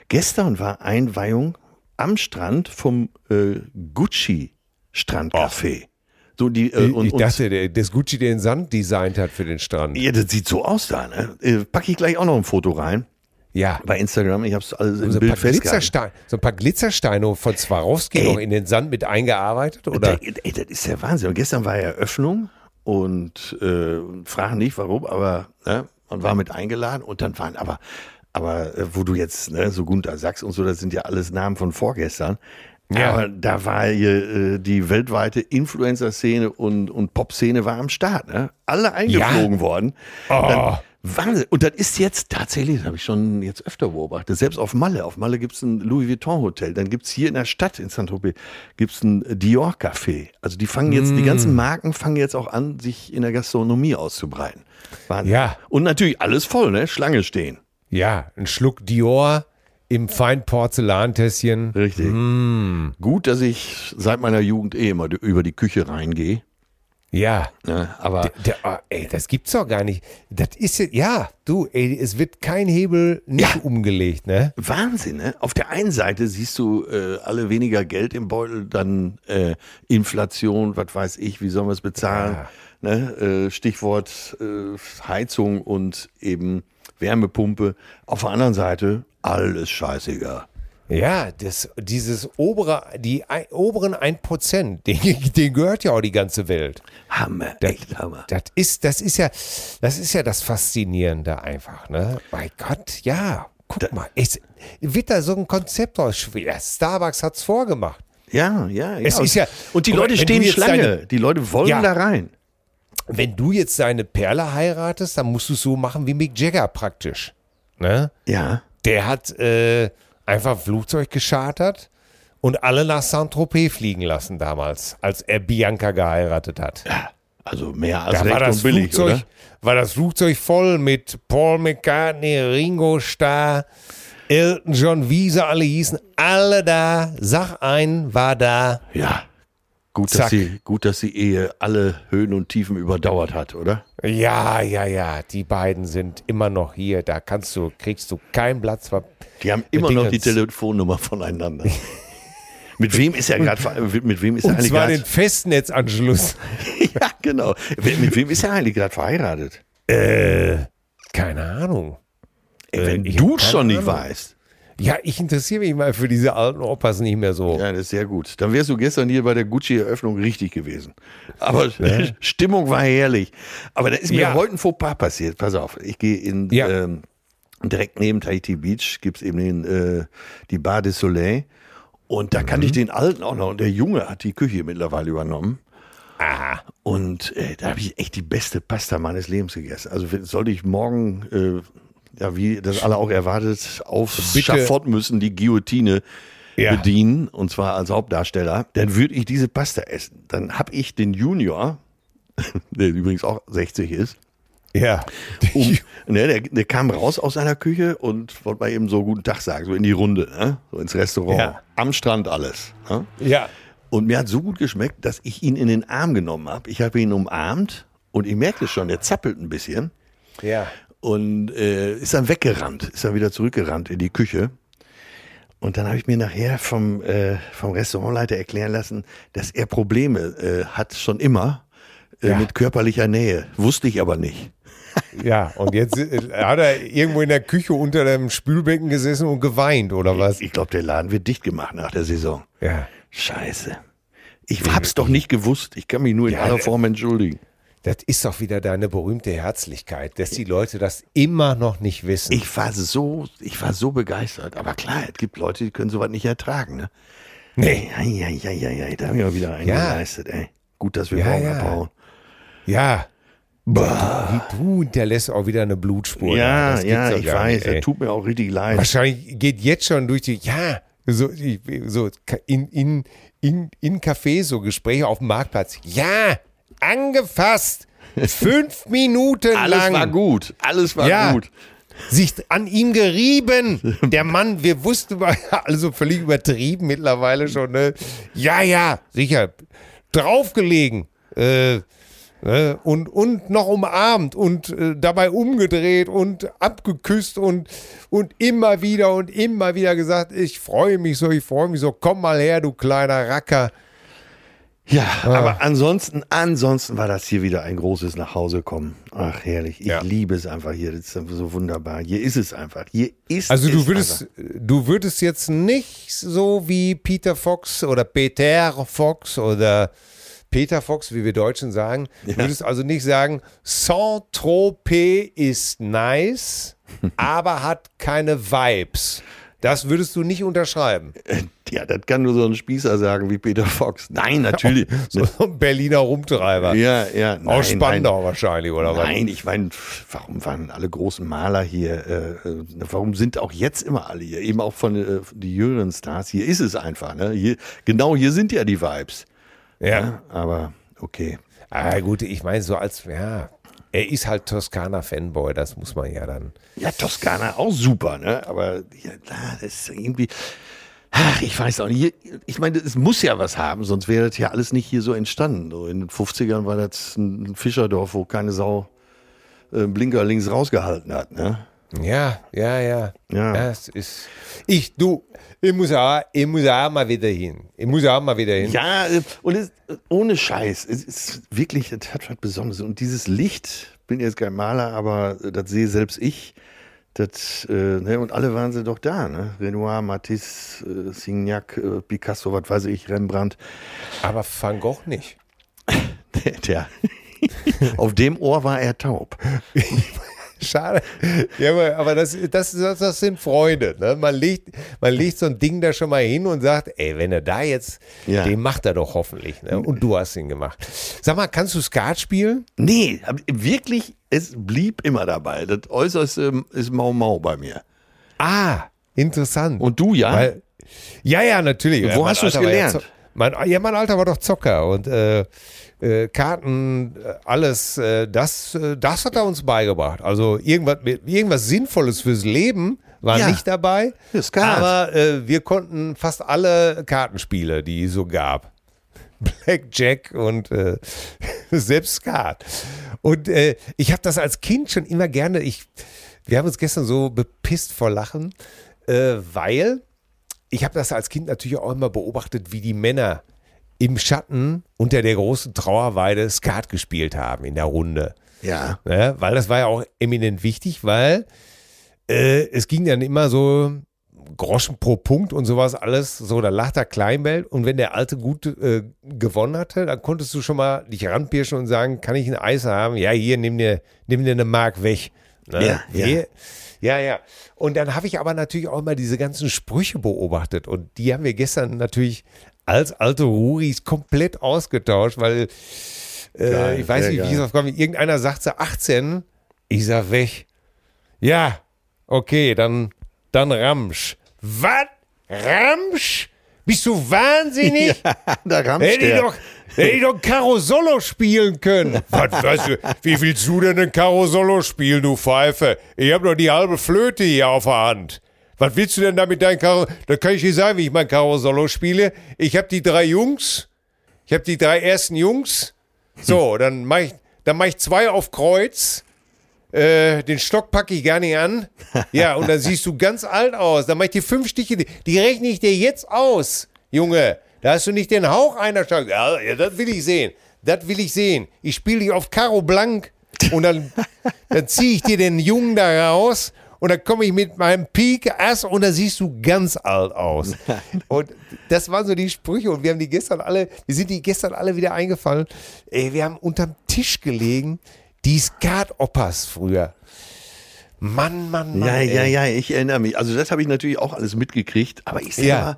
B: Gestern war Einweihung am Strand vom äh, Gucci Strandcafé. So die, äh, und,
C: ich dachte, der, das Gucci den Sand designt hat für den Strand.
B: ja, das sieht so aus da, ne? Äh, pack ich gleich auch noch ein Foto rein.
C: Ja.
B: Bei Instagram, ich habe es alles im
C: So ein,
B: Bild
C: paar
B: festgehalten.
C: So ein paar Glitzersteine von Swarovski
B: Ey.
C: noch in den Sand mit eingearbeitet, oder?
B: Ey, ey, das ist der Wahnsinn. Und gestern war Eröffnung und äh, fragen nicht warum, aber ne, man war mit eingeladen und dann waren aber, aber äh, wo du jetzt ne, so Gunter Sachs und so, das sind ja alles Namen von vorgestern.
C: Ja.
B: Aber da war hier äh, die weltweite Influencer-Szene und, und Pop-Szene war am Start. Ne? Alle eingeflogen worden.
C: Oh.
B: Dann, Wahnsinn. Und das ist jetzt tatsächlich, das habe ich schon jetzt öfter beobachtet, selbst auf Malle. Auf Malle gibt es ein Louis Vuitton Hotel. Dann gibt es hier in der Stadt, in Saint-Tropez, gibt es ein Dior Café. Also die fangen jetzt, die
C: Mm.
B: ganzen Marken fangen jetzt auch an, sich in der Gastronomie auszubreiten. Wahnsinn.
C: Ja.
B: Und natürlich alles voll, ne? Schlange stehen.
C: Ja, ein Schluck Dior im feinen Porzellantässchen.
B: Richtig.
C: Mm.
B: Gut, dass ich seit meiner Jugend eh immer über die Küche reingehe.
C: Ja.
B: Ne? Aber
C: Der, oh, ey, das gibt's doch gar nicht. Das ist ja, ja, du, ey, es wird kein Hebel nicht
B: Ja.
C: umgelegt, ne?
B: Wahnsinn, ne? Auf der einen Seite siehst du äh, alle weniger Geld im Beutel, dann äh, Inflation, was weiß ich, wie sollen wir es bezahlen? Ne? Äh, Stichwort äh, Heizung und eben Wärmepumpe. Auf der anderen Seite alles scheißegal.
C: Ja, das, dieses obere, die ein, oberen 1%, denen, denen gehört ja auch die ganze Welt.
B: Hammer,
C: Das,
B: echt Hammer.
C: das ist, das ist ja, das ist ja das Faszinierende einfach, ne? Bei Gott, ja. Guck mal, es wird da so ein Konzept aus. Starbucks hat's vorgemacht.
B: Ja, ja, ja.
C: Es ist ja-
B: und die Leute stehen Schlange.
C: deine-
B: die Leute wollen
C: Ja.
B: da rein.
C: Wenn du jetzt seine Perle heiratest, dann musst du es so machen wie Mick Jagger praktisch. Ne?
B: Ja.
C: Der hat äh, einfach ein Flugzeug geschartert und alle nach Saint-Tropez fliegen lassen damals, als er Bianca geheiratet hat.
B: Also mehr als
C: Da
B: recht
C: war das,
B: und billig,
C: Flugzeug,
B: oder?
C: war das Flugzeug voll mit Paul McCartney, Ringo Starr, Elton John, wie sie alle hießen. Alle da. Sag ein, war da.
B: Ja. Gut dass, sie, gut, dass die Ehe alle Höhen und Tiefen überdauert hat, oder?
C: Ja, ja, ja. Die beiden sind immer noch hier. Da kannst du, kriegst du kein Blatt.
B: Die haben immer noch die. Telefonnummer voneinander. mit wem ist er gerade mit wem ist er
C: Und
B: eigentlich
C: zwar den Festnetzanschluss.
B: Ja, genau. Mit wem ist er eigentlich gerade verheiratet?
C: äh, keine Ahnung.
B: Ey, wenn
C: ich
B: du schon nicht weißt.
C: Ja, ich interessiere mich mal für diese alten Opas nicht mehr so.
B: Ja, das ist sehr gut. Dann wärst du gestern hier bei der Gucci-Eröffnung richtig gewesen. Aber Stimmung war herrlich. Aber da ist mir
C: Ja.
B: heute ein Fauxpas passiert. Pass auf, ich gehe in
C: Ja.
B: ähm, direkt neben Tahiti Beach gibt es eben den, äh, die Bar des Soleil. Und da kannte ich den Alten auch noch. Und der Junge hat die Küche mittlerweile übernommen.
C: Aha.
B: Und äh, da habe ich echt die beste Pasta meines Lebens gegessen. Also sollte ich morgen, äh, ja, wie das alle auch erwartet, aufs
C: Bitte.
B: Schafott müssen, die Guillotine
C: Ja.
B: bedienen, und zwar als Hauptdarsteller, dann würde ich diese Pasta essen. Dann habe ich den Junior, der übrigens auch 60 ist,
C: Ja.
B: um, ne, der, der kam raus aus seiner Küche und wollte mal eben so guten Tag sagen, so in die Runde, ne? so ins Restaurant,
C: Ja.
B: am Strand alles. Ne?
C: ja.
B: Und mir hat so gut geschmeckt, dass ich ihn in den Arm genommen habe. Ich habe ihn umarmt und ich merkte schon, der zappelt ein bisschen
C: Ja.
B: Und äh, ist dann weggerannt, ist dann wieder zurückgerannt in die Küche. Und dann habe ich mir nachher vom, äh, vom Restaurantleiter erklären lassen, dass er Probleme äh, hat schon immer äh,
C: Ja.
B: mit körperlicher Nähe. Wusste ich aber nicht.
C: Ja, und jetzt äh, hat er irgendwo in der Küche unter dem Spülbecken gesessen und geweint, oder was?
B: Ich glaube, der Laden wird dicht gemacht nach der Saison.
C: Ja.
B: Scheiße. Ich hab's doch nicht gewusst. Ich kann mich nur in
C: Ja,
B: aller Form entschuldigen.
C: Das ist doch wieder deine berühmte Herzlichkeit, dass die Leute das immer noch nicht wissen.
B: Ich war so, ich war so begeistert. Aber klar, es gibt Leute, die können sowas nicht ertragen. Ne?
C: nee.
B: Ja, ja, ja, ja, da haben wir wieder einen
C: Ja.
B: geleistet, ey. Gut, dass wir
C: Ja,
B: morgen
C: ja.
B: abhauen.
C: Ja. Bah. Du hinterlässt auch wieder eine Blutspur.
B: Ja, ja, ich weiß,
C: nicht,
B: tut mir auch richtig leid.
C: Wahrscheinlich geht jetzt schon durch die, ja, so, so in, in, in, in Cafés, so Gespräche auf dem Marktplatz. Ja, angefasst. Fünf Minuten
B: Alles
C: lang.
B: war gut, alles war
C: Ja.
B: gut.
C: sich an ihm gerieben. Der Mann, wir wussten, über- also völlig übertrieben mittlerweile schon. Ne? Ja, ja, sicher. Draufgelegen. Äh, ne? und, und noch umarmt und äh, dabei umgedreht und abgeküsst und, und immer wieder und immer wieder gesagt, ich freue mich so, ich freue mich so, komm mal her, du kleiner Racker.
B: Ja,
C: Ah.
B: aber ansonsten, ansonsten war das hier wieder ein großes Nachhausekommen. Ach, herrlich. Ich
C: Ja.
B: liebe es einfach hier. Das ist so wunderbar. Hier ist es einfach. Hier ist
C: Also
B: es
C: du würdest,
B: einfach.
C: du würdest jetzt nicht so wie Peter Fox oder Peter Fox oder Peter Fox, wie wir Deutschen sagen, würdest also nicht sagen, Saint-Tropez ist nice, aber hat keine Vibes. Das würdest du nicht unterschreiben.
B: Ja, das kann nur so ein Spießer sagen wie Peter Fox. Nein, natürlich.
C: So ein Berliner Rumtreiber.
B: Ja, ja. Nein,
C: Aus Spandau wahrscheinlich, oder was?
B: Nein, ich meine, warum waren alle großen Maler hier? Äh, äh, warum sind auch jetzt immer alle hier? Eben auch von äh, die jüngeren Stars. Hier ist es einfach. Ne? Hier, genau hier sind ja die Vibes.
C: Ja.
B: Ja, aber okay.
C: Ah, gut, ich meine, so als, ja, er ist halt Toskana-Fanboy, das muss man ja dann.
B: Ja, Toskana auch super, ne? Aber ja, das ist irgendwie. Ach, ich weiß auch nicht. Ich meine, es muss ja was haben, sonst wäre das ja alles nicht hier so entstanden. So in den 50ern war das ein Fischerdorf, wo keine Sau äh, Blinker links rausgehalten hat, ne?
C: Ja, ja, ja.
B: Ja.
C: Das ist. Ich, du, ich muss auch, ich muss auch mal wieder hin. Ich muss auch mal wieder hin.
B: Ja, äh, und es, äh, ohne Scheiß, es ist wirklich, das hat was Besonderes. Und dieses Licht, bin jetzt kein Maler, aber das sehe selbst ich. Das, äh, ne, und alle waren sie doch da, ne? Renoir, Matisse, äh, Signac, äh, Picasso, was weiß ich, Rembrandt.
C: Aber Van Gogh nicht.
B: Der, der auf dem Ohr war er taub.
C: Schade. Ja, aber, das, das, das, sind Freunde. Ne? Man, legt, man legt so ein Ding da schon mal hin und sagt, ey, wenn er da jetzt,
B: Ja.
C: den macht er doch hoffentlich. Ne? Und du hast ihn gemacht. Sag mal, kannst du Skat spielen?
B: Nee, wirklich, es blieb immer dabei. Das Äußerste ist Mau Mau bei mir.
C: Ah, interessant.
B: Und du, ja?
C: Weil, ja, ja, natürlich.
B: Wo
C: Ja, mein
B: hast du es
C: ja
B: gelernt?
C: Zo- mein, ja, mein Alter war doch Zocker und äh, äh, Karten, äh, alles, äh, das, äh, das hat er uns beigebracht. Also irgendwas, irgendwas Sinnvolles fürs Leben war
B: Ja.
C: nicht dabei. Aber äh, wir konnten fast alle Kartenspiele, die es so gab. Blackjack und äh, selbst Skat. Und ich habe das als Kind schon immer gerne. Ich, wir haben uns gestern so bepisst vor Lachen, weil ich habe das als Kind natürlich auch immer beobachtet, wie die Männer im Schatten unter der großen Trauerweide Skat gespielt haben in der Runde.
B: Ja.
C: Ne? Weil das war ja auch eminent wichtig, weil äh, es ging dann immer so Groschen pro Punkt und sowas alles. So, da lag da Kleinbell und wenn der Alte gut äh, gewonnen hatte, dann konntest du schon mal dich ranpirschen und sagen, kann ich ein Eis haben? Ja, hier, nimm dir, nimm dir eine Mark weg. Ne?
B: Ja, ja.
C: Ja, ja. Und dann habe ich aber natürlich auch immer diese ganzen Sprüche beobachtet und die haben wir gestern natürlich als alte Ruris komplett ausgetauscht, weil äh,
B: Geil,
C: ich weiß nicht, wie
B: geil.
C: es auf kommt. Irgendeiner sagte 18, ich sag weg. Ja, okay, dann, dann Ramsch. Was? Ramsch? Bist du wahnsinnig?
B: da rammt
C: Hätte ich
B: der.
C: doch, hätte ich doch Caro Solo spielen können. Was, weißt du, wie willst du denn ein Caro Solo spielen, du Pfeife? Ich habe doch die halbe Flöte hier auf der Hand. Was willst du denn da mit deinem Caro? Da kann ich dir sagen, wie ich mein Caro Solo spiele. Ich habe die drei Jungs. Ich habe die drei ersten Jungs. So, dann mache ich, dann mach ich zwei auf Kreuz. Äh, den Stock packe ich gar nicht an. Ja, und dann siehst du ganz alt aus. Dann mach ich dir fünf Stiche, die, rechne ich dir jetzt aus, Junge. Da hast du nicht den Hauch einer Chance. Ja, ja, das will ich sehen. Das will ich sehen. Ich spiele dich auf Karo Blank und dann, dann ziehe ich dir den Jungen da raus und dann komme ich mit meinem Pik Ass und dann siehst du ganz alt aus. Und das waren so die Sprüche und wir haben die gestern alle, wir sind die gestern alle wieder eingefallen. Ey, wir haben unterm Tisch gelegen, die Skat-Oppas früher. Mann, Mann, Mann.
B: Ja,
C: ey.
B: ja, ja, ich erinnere mich. Also das habe ich natürlich auch alles mitgekriegt, aber ich selber,
C: Ja.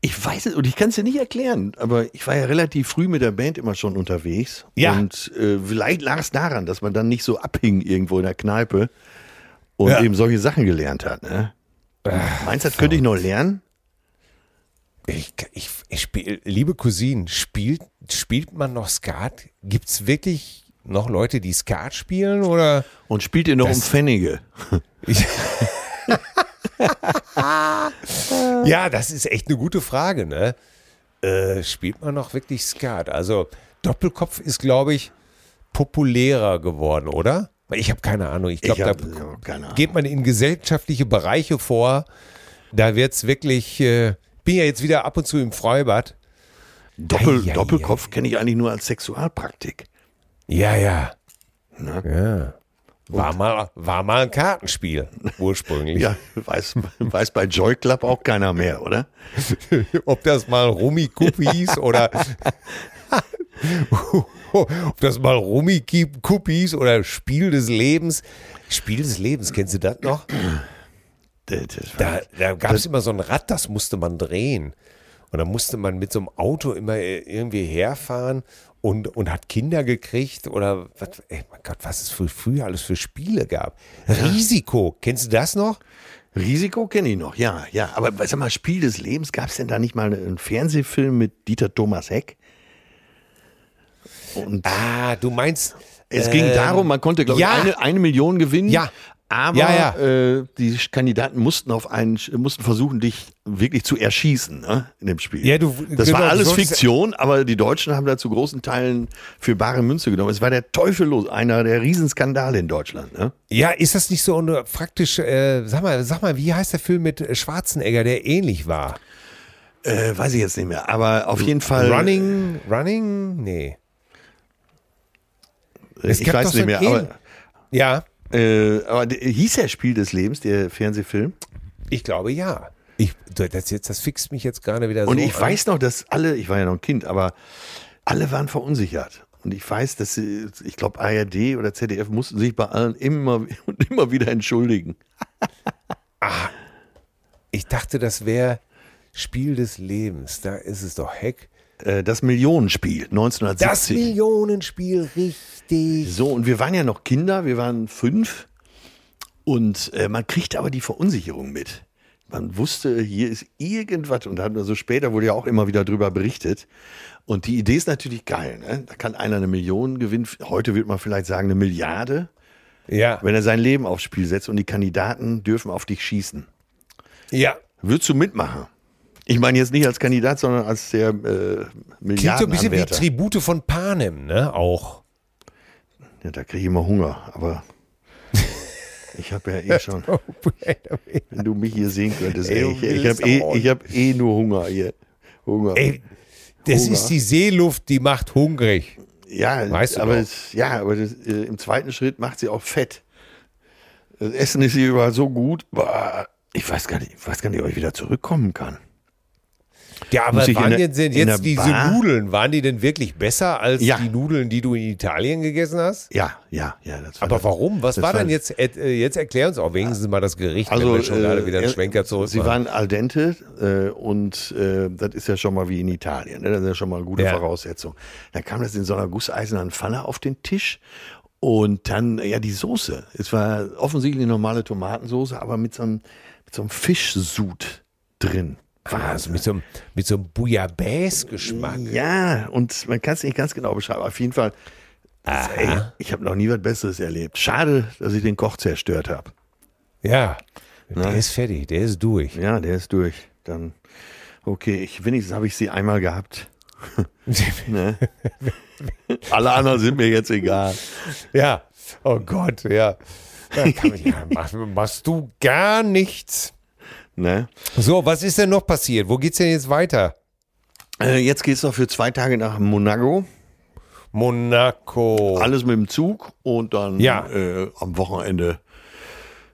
B: ich weiß es und ich kann es dir nicht erklären, aber ich war ja relativ früh mit der Band immer schon unterwegs.
C: Ja.
B: Und äh, vielleicht lag es daran, dass man dann nicht so abhing irgendwo in der Kneipe und
C: Ja.
B: eben solche Sachen gelernt hat. Ne? Meinst du, das könnte ich noch lernen?
C: Ich, ich, ich spiel, liebe Cousinen, spielt, spielt man noch Skat? Gibt es wirklich noch Leute, die Skat spielen? Oder?
B: Und spielt ihr noch um Pfennige?
C: Ja, das ist echt eine gute Frage, ne? Äh, spielt man noch wirklich Skat? Also, Doppelkopf ist, glaube ich, populärer geworden, oder? Ich habe keine Ahnung. Ich glaube, da
B: ja,
C: geht man in gesellschaftliche Bereiche vor. Da wird es wirklich. Äh, bin ja jetzt wieder ab und zu im Freibad.
B: Doppel,
C: Ei, ei,
B: Doppelkopf kenne ich eigentlich nur als Sexualpraktik.
C: Ja, ja.
B: Ne?
C: Ja. War mal, war mal ein Kartenspiel, ursprünglich.
B: Ja, weiß, weiß bei Joy Club auch keiner mehr, oder?
C: Ob das mal Rummi-Kupp hieß oder ob das mal Rummi-Kupp hieß oder Spiel des Lebens. Spiel des Lebens, kennst du das noch? Da, da gab es immer so ein Rad, das musste man drehen. Und dann musste man mit so einem Auto immer äh, irgendwie herfahren und, und hat Kinder gekriegt oder was, ey, mein Gott, was es für früher alles für Spiele gab. Risiko, kennst du das noch?
B: Risiko kenne ich noch, ja, ja. Aber sag mal, Spiel des Lebens, gab es denn da nicht mal einen Fernsehfilm mit Dieter Thomas Heck? Und
C: Ah, du meinst.
B: es ging
C: ähm,
B: darum, man konnte, glaube
C: ja.
B: ich, eine, eine Million gewinnen.
C: Ja.
B: Aber
C: Ja,
B: Äh, die Kandidaten mussten auf einen, mussten versuchen, dich wirklich zu erschießen ne, in dem Spiel.
C: Ja, du-
B: das
C: genau,
B: war alles Fiktion, aber die Deutschen haben da zu großen Teilen für bare Münze genommen. Es war der Teufel los, einer der Riesenskandale in Deutschland. Ne?
C: Ja, ist das nicht so praktisch, äh, sag mal, sag mal, wie heißt der Film mit äh, Schwarzenegger, der ähnlich war?
B: Äh, weiß ich jetzt nicht mehr, aber auf jeden Fall.
C: Running, Running? Nee. Es
B: ich weiß nicht mehr, aber.
C: Ja,
B: Äh, aber hieß der Spiel des Lebens, der Fernsehfilm?
C: ich glaube ja. Ich, das, jetzt, das fixt mich jetzt gerade wieder
B: Und
C: so
B: ich
C: an.
B: weiß noch, dass alle, ich war ja noch ein Kind, aber alle waren verunsichert. Und ich weiß, dass sie, ich glaube, ARD oder ZDF mussten sich bei allen immer und immer wieder entschuldigen.
C: Ich dachte, das wäre Spiel des Lebens. Da ist es doch Heck.
B: Äh, Das Millionenspiel
C: Das
B: 1970.
C: Millionenspiel, richtig.
B: So, und wir waren ja noch Kinder, wir waren fünf. Und äh, man kriegt aber die Verunsicherung mit. man wusste, hier ist irgendwas und dann also später wurde ja auch immer wieder drüber berichtet. Und die Idee ist natürlich geil. Ne? Da kann einer eine Million gewinnen. Heute würde man vielleicht sagen eine Milliarde,
C: Ja.
B: wenn er sein Leben aufs Spiel setzt und die Kandidaten dürfen auf dich schießen.
C: Ja.
B: Würdest du mitmachen? Ich meine jetzt nicht als Kandidat, sondern als der äh,
C: Klingt so ein bisschen wie. Tribute von Panem, ne? Auch.
B: Ja, da kriege ich immer Hunger, aber ich habe ja eh schon, wenn du mich hier sehen könntest, ey, ich,
C: du
B: ich habe eh, ich hab eh nur Hunger hier. Hunger.
C: Ey, das
B: Hunger.
C: ist die Seeluft, die macht hungrig.
B: ja,
C: weißt du
B: aber, es, ja, aber das, äh, im zweiten Schritt macht sie auch fett. Das Essen ist hier überall so gut, ich weiß gar nicht, ich weiß gar nicht, ob ich wieder zurückkommen kann.
C: Ja, aber waren
B: der-
C: jetzt, jetzt diese
B: Bar-
C: Nudeln, waren die denn wirklich besser als
B: Ja.
C: die Nudeln, die du in Italien gegessen hast?
B: Ja, ja, ja.
C: Aber
B: das-
C: warum? Was war denn jetzt? Äh, jetzt erklär uns auch wenigstens mal das Gericht,
B: Also
C: wenn wir schon gerade
B: äh,
C: wieder einen Schwenker zurück
B: Sie waren al dente äh, und äh, das ist ja schon mal wie in Italien. Ne? Das ist ja schon mal eine gute
C: Ja.
B: Voraussetzung. Dann kam das in so einer gusseisernen Pfanne auf den Tisch und dann ja die Soße. Es war offensichtlich eine normale Tomatensoße, aber mit so einem, mit so einem Fischsud drin.
C: Also mit so einem, mit so einem Bouillabaisse-Geschmack.
B: Ja, und man kann es nicht ganz genau beschreiben. Auf jeden Fall, ey, ich habe noch nie was Besseres erlebt. Schade, dass ich den Koch zerstört habe.
C: Ja, der
B: Ne?
C: ist fertig, der ist durch.
B: Ja, der ist durch. Dann, okay, ich, wenigstens habe ich sie einmal gehabt. ne? Alle anderen sind mir jetzt egal.
C: ja, oh Gott, ja. Da kann man, ja mach, machst du gar nichts.
B: Ne?
C: So, was ist denn noch passiert? Wo geht's denn jetzt weiter?
B: Äh, jetzt geht's noch für zwei Tage nach Monaco.
C: Monaco.
B: Alles mit dem Zug und dann
C: Ja.
B: äh, am Wochenende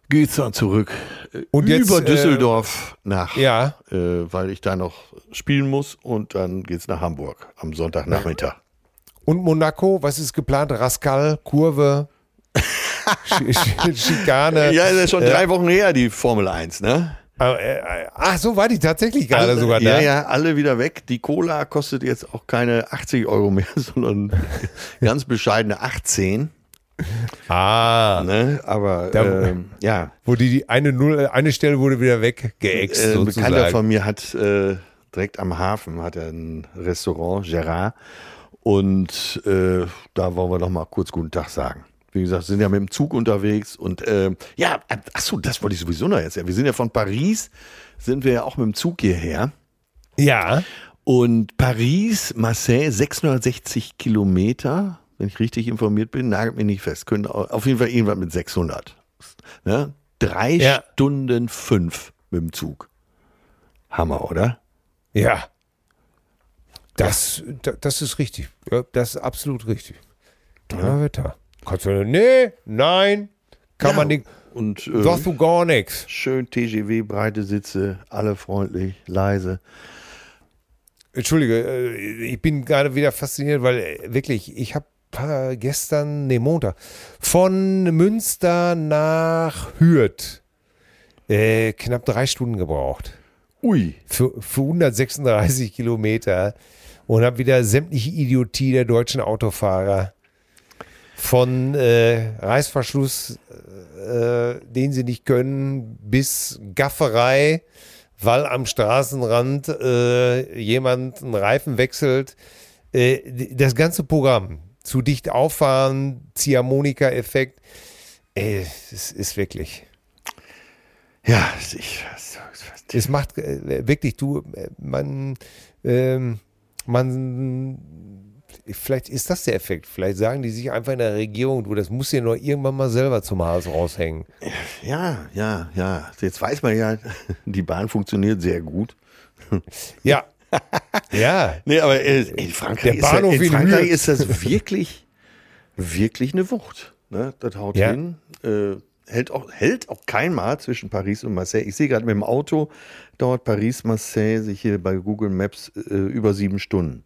B: geht's dann zurück äh,
C: Und jetzt,
B: über
C: äh,
B: Düsseldorf nach,
C: Ja.
B: äh, weil ich da noch spielen muss und dann geht's nach Hamburg am Sonntagnachmittag.
C: Und Monaco, was ist geplant? Rascal, Kurve, Sch Sch Schikane.
B: Ja, das ist schon drei Wochen her, die Formel 1, ne?
C: Äh, äh, ach, so war die tatsächlich gerade
B: Alle-
C: sogar
B: ja,
C: da.
B: Ja, alle wieder weg. Die Cola kostet jetzt auch keine 80 Euro mehr, sondern ganz bescheidene 18.
C: Ah,
B: Ne? Aber
C: Da-
B: ähm, ja,
C: wo die, die eine Null, eine Stelle wurde wieder weggeext
B: äh, ein Bekannter von mir hat äh, direkt am Hafen hat er ein Restaurant, Gerard. Und äh, da wollen wir doch mal kurz guten Tag sagen. Wie gesagt, sind ja mit dem Zug unterwegs und äh, ja, ach so, das wollte ich sowieso noch erzählen. Wir sind ja von Paris, sind wir ja auch mit dem Zug hierher.
C: Ja,
B: Und Paris, Marseille, 660 Kilometer, wenn ich richtig informiert bin, nagelt mich nicht fest. Können au- auf jeden Fall irgendwann mit 600. Ne? Drei
C: Ja.
B: Stunden fünf mit dem Zug. Hammer, oder?
C: ja. Das, da- das ist richtig. Ja, das ist absolut richtig. Donnerwetter. Kannst du, nee, nein, kann
B: Ja,
C: man nicht.
B: Und äh,
C: Sagst du gar nichts.
B: schön TGW, breite Sitze, alle freundlich, leise.
C: Entschuldige, äh, ich bin gerade wieder fasziniert, weil äh, wirklich, ich habe gestern, nee, Montag, von Münster nach Hürth äh, knapp drei Stunden gebraucht.
B: Ui.
C: Für, für 136 Kilometer und habe wieder sämtliche Idiotie der deutschen Autofahrer von äh, Reißverschluss, äh, den sie nicht können, bis Gafferei, weil am Straßenrand äh, jemand einen Reifen wechselt. Äh, das ganze Programm, zu dicht auffahren, Ziehharmonika-Effekt, es ist wirklich.
B: Ja, ich,
C: Es macht äh, wirklich, du, äh, man, ähm, man, vielleicht ist das der Effekt. Vielleicht sagen die sich einfach in der Regierung, du, das muss dir nur irgendwann mal selber zum Hals raushängen.
B: ja, ja, ja. Jetzt weiß man ja, die Bahn funktioniert sehr gut.
C: Ja. ja.
B: Nee, aber äh, in Frankreich, ist, in
C: in
B: Frankreich ist das wirklich, wirklich eine Wucht. Ne? Das haut
C: Ja.
B: hin. Äh, hält, auch, hält auch kein Mal zwischen Paris und Marseille. Ich sehe gerade mit dem Auto, dauert Paris-Marseille sich hier bei Google Maps äh, über sieben Stunden.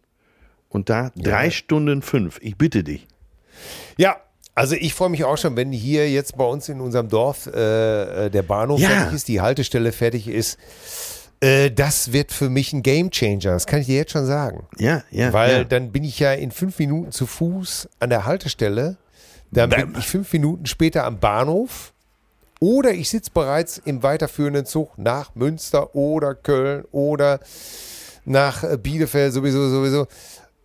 B: Und da drei Stunden fünf. Ich bitte dich.
C: Ja. Also ich freue mich auch schon, wenn hier jetzt bei uns in unserem Dorf äh, äh, der Bahnhof
B: Ja.
C: fertig ist, die Haltestelle fertig ist. Äh, das wird für mich ein Gamechanger. Das kann ich dir jetzt schon sagen.
B: Ja, ja.
C: Weil
B: ja.
C: dann bin ich ja in fünf Minuten zu Fuß an der Haltestelle. Dann bin ich fünf Minuten später am Bahnhof. Oder ich sitze bereits im weiterführenden Zug nach Münster oder Köln oder nach äh, Bielefeld sowieso, sowieso.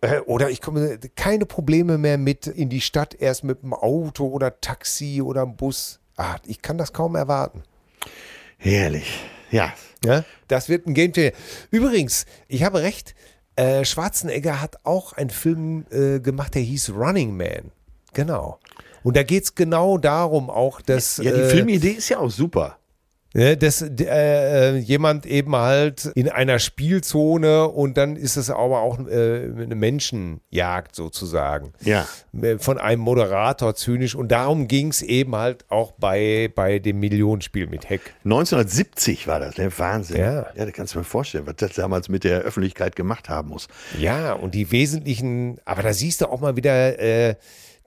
C: Äh, Oder ich komme keine Probleme mehr mit in die Stadt, erst mit dem Auto oder Taxi oder Bus. Ah, ich kann das kaum erwarten.
B: Herrlich. Ja.
C: Ja, das wird ein Gamechanger. Übrigens, ich habe recht, äh, Schwarzenegger hat auch einen Film äh, gemacht, der hieß Running Man. Genau. Und da geht es genau darum auch, dass.
B: Ja, die
C: äh,
B: Filmidee ist ja auch super.
C: Ne, dass äh, äh, jemand eben halt in einer Spielzone und dann ist es aber auch äh, eine Menschenjagd sozusagen.
B: Ja.
C: Äh, Von einem Moderator zynisch und darum ging es eben halt auch bei, bei dem Millionenspiel mit Heck.
B: 1970 war das, ne? Wahnsinn.
C: Ja.
B: ja, da kannst du mir vorstellen, was das damals mit der Öffentlichkeit gemacht haben muss.
C: Ja, und die wesentlichen, aber da siehst du auch mal wieder, äh,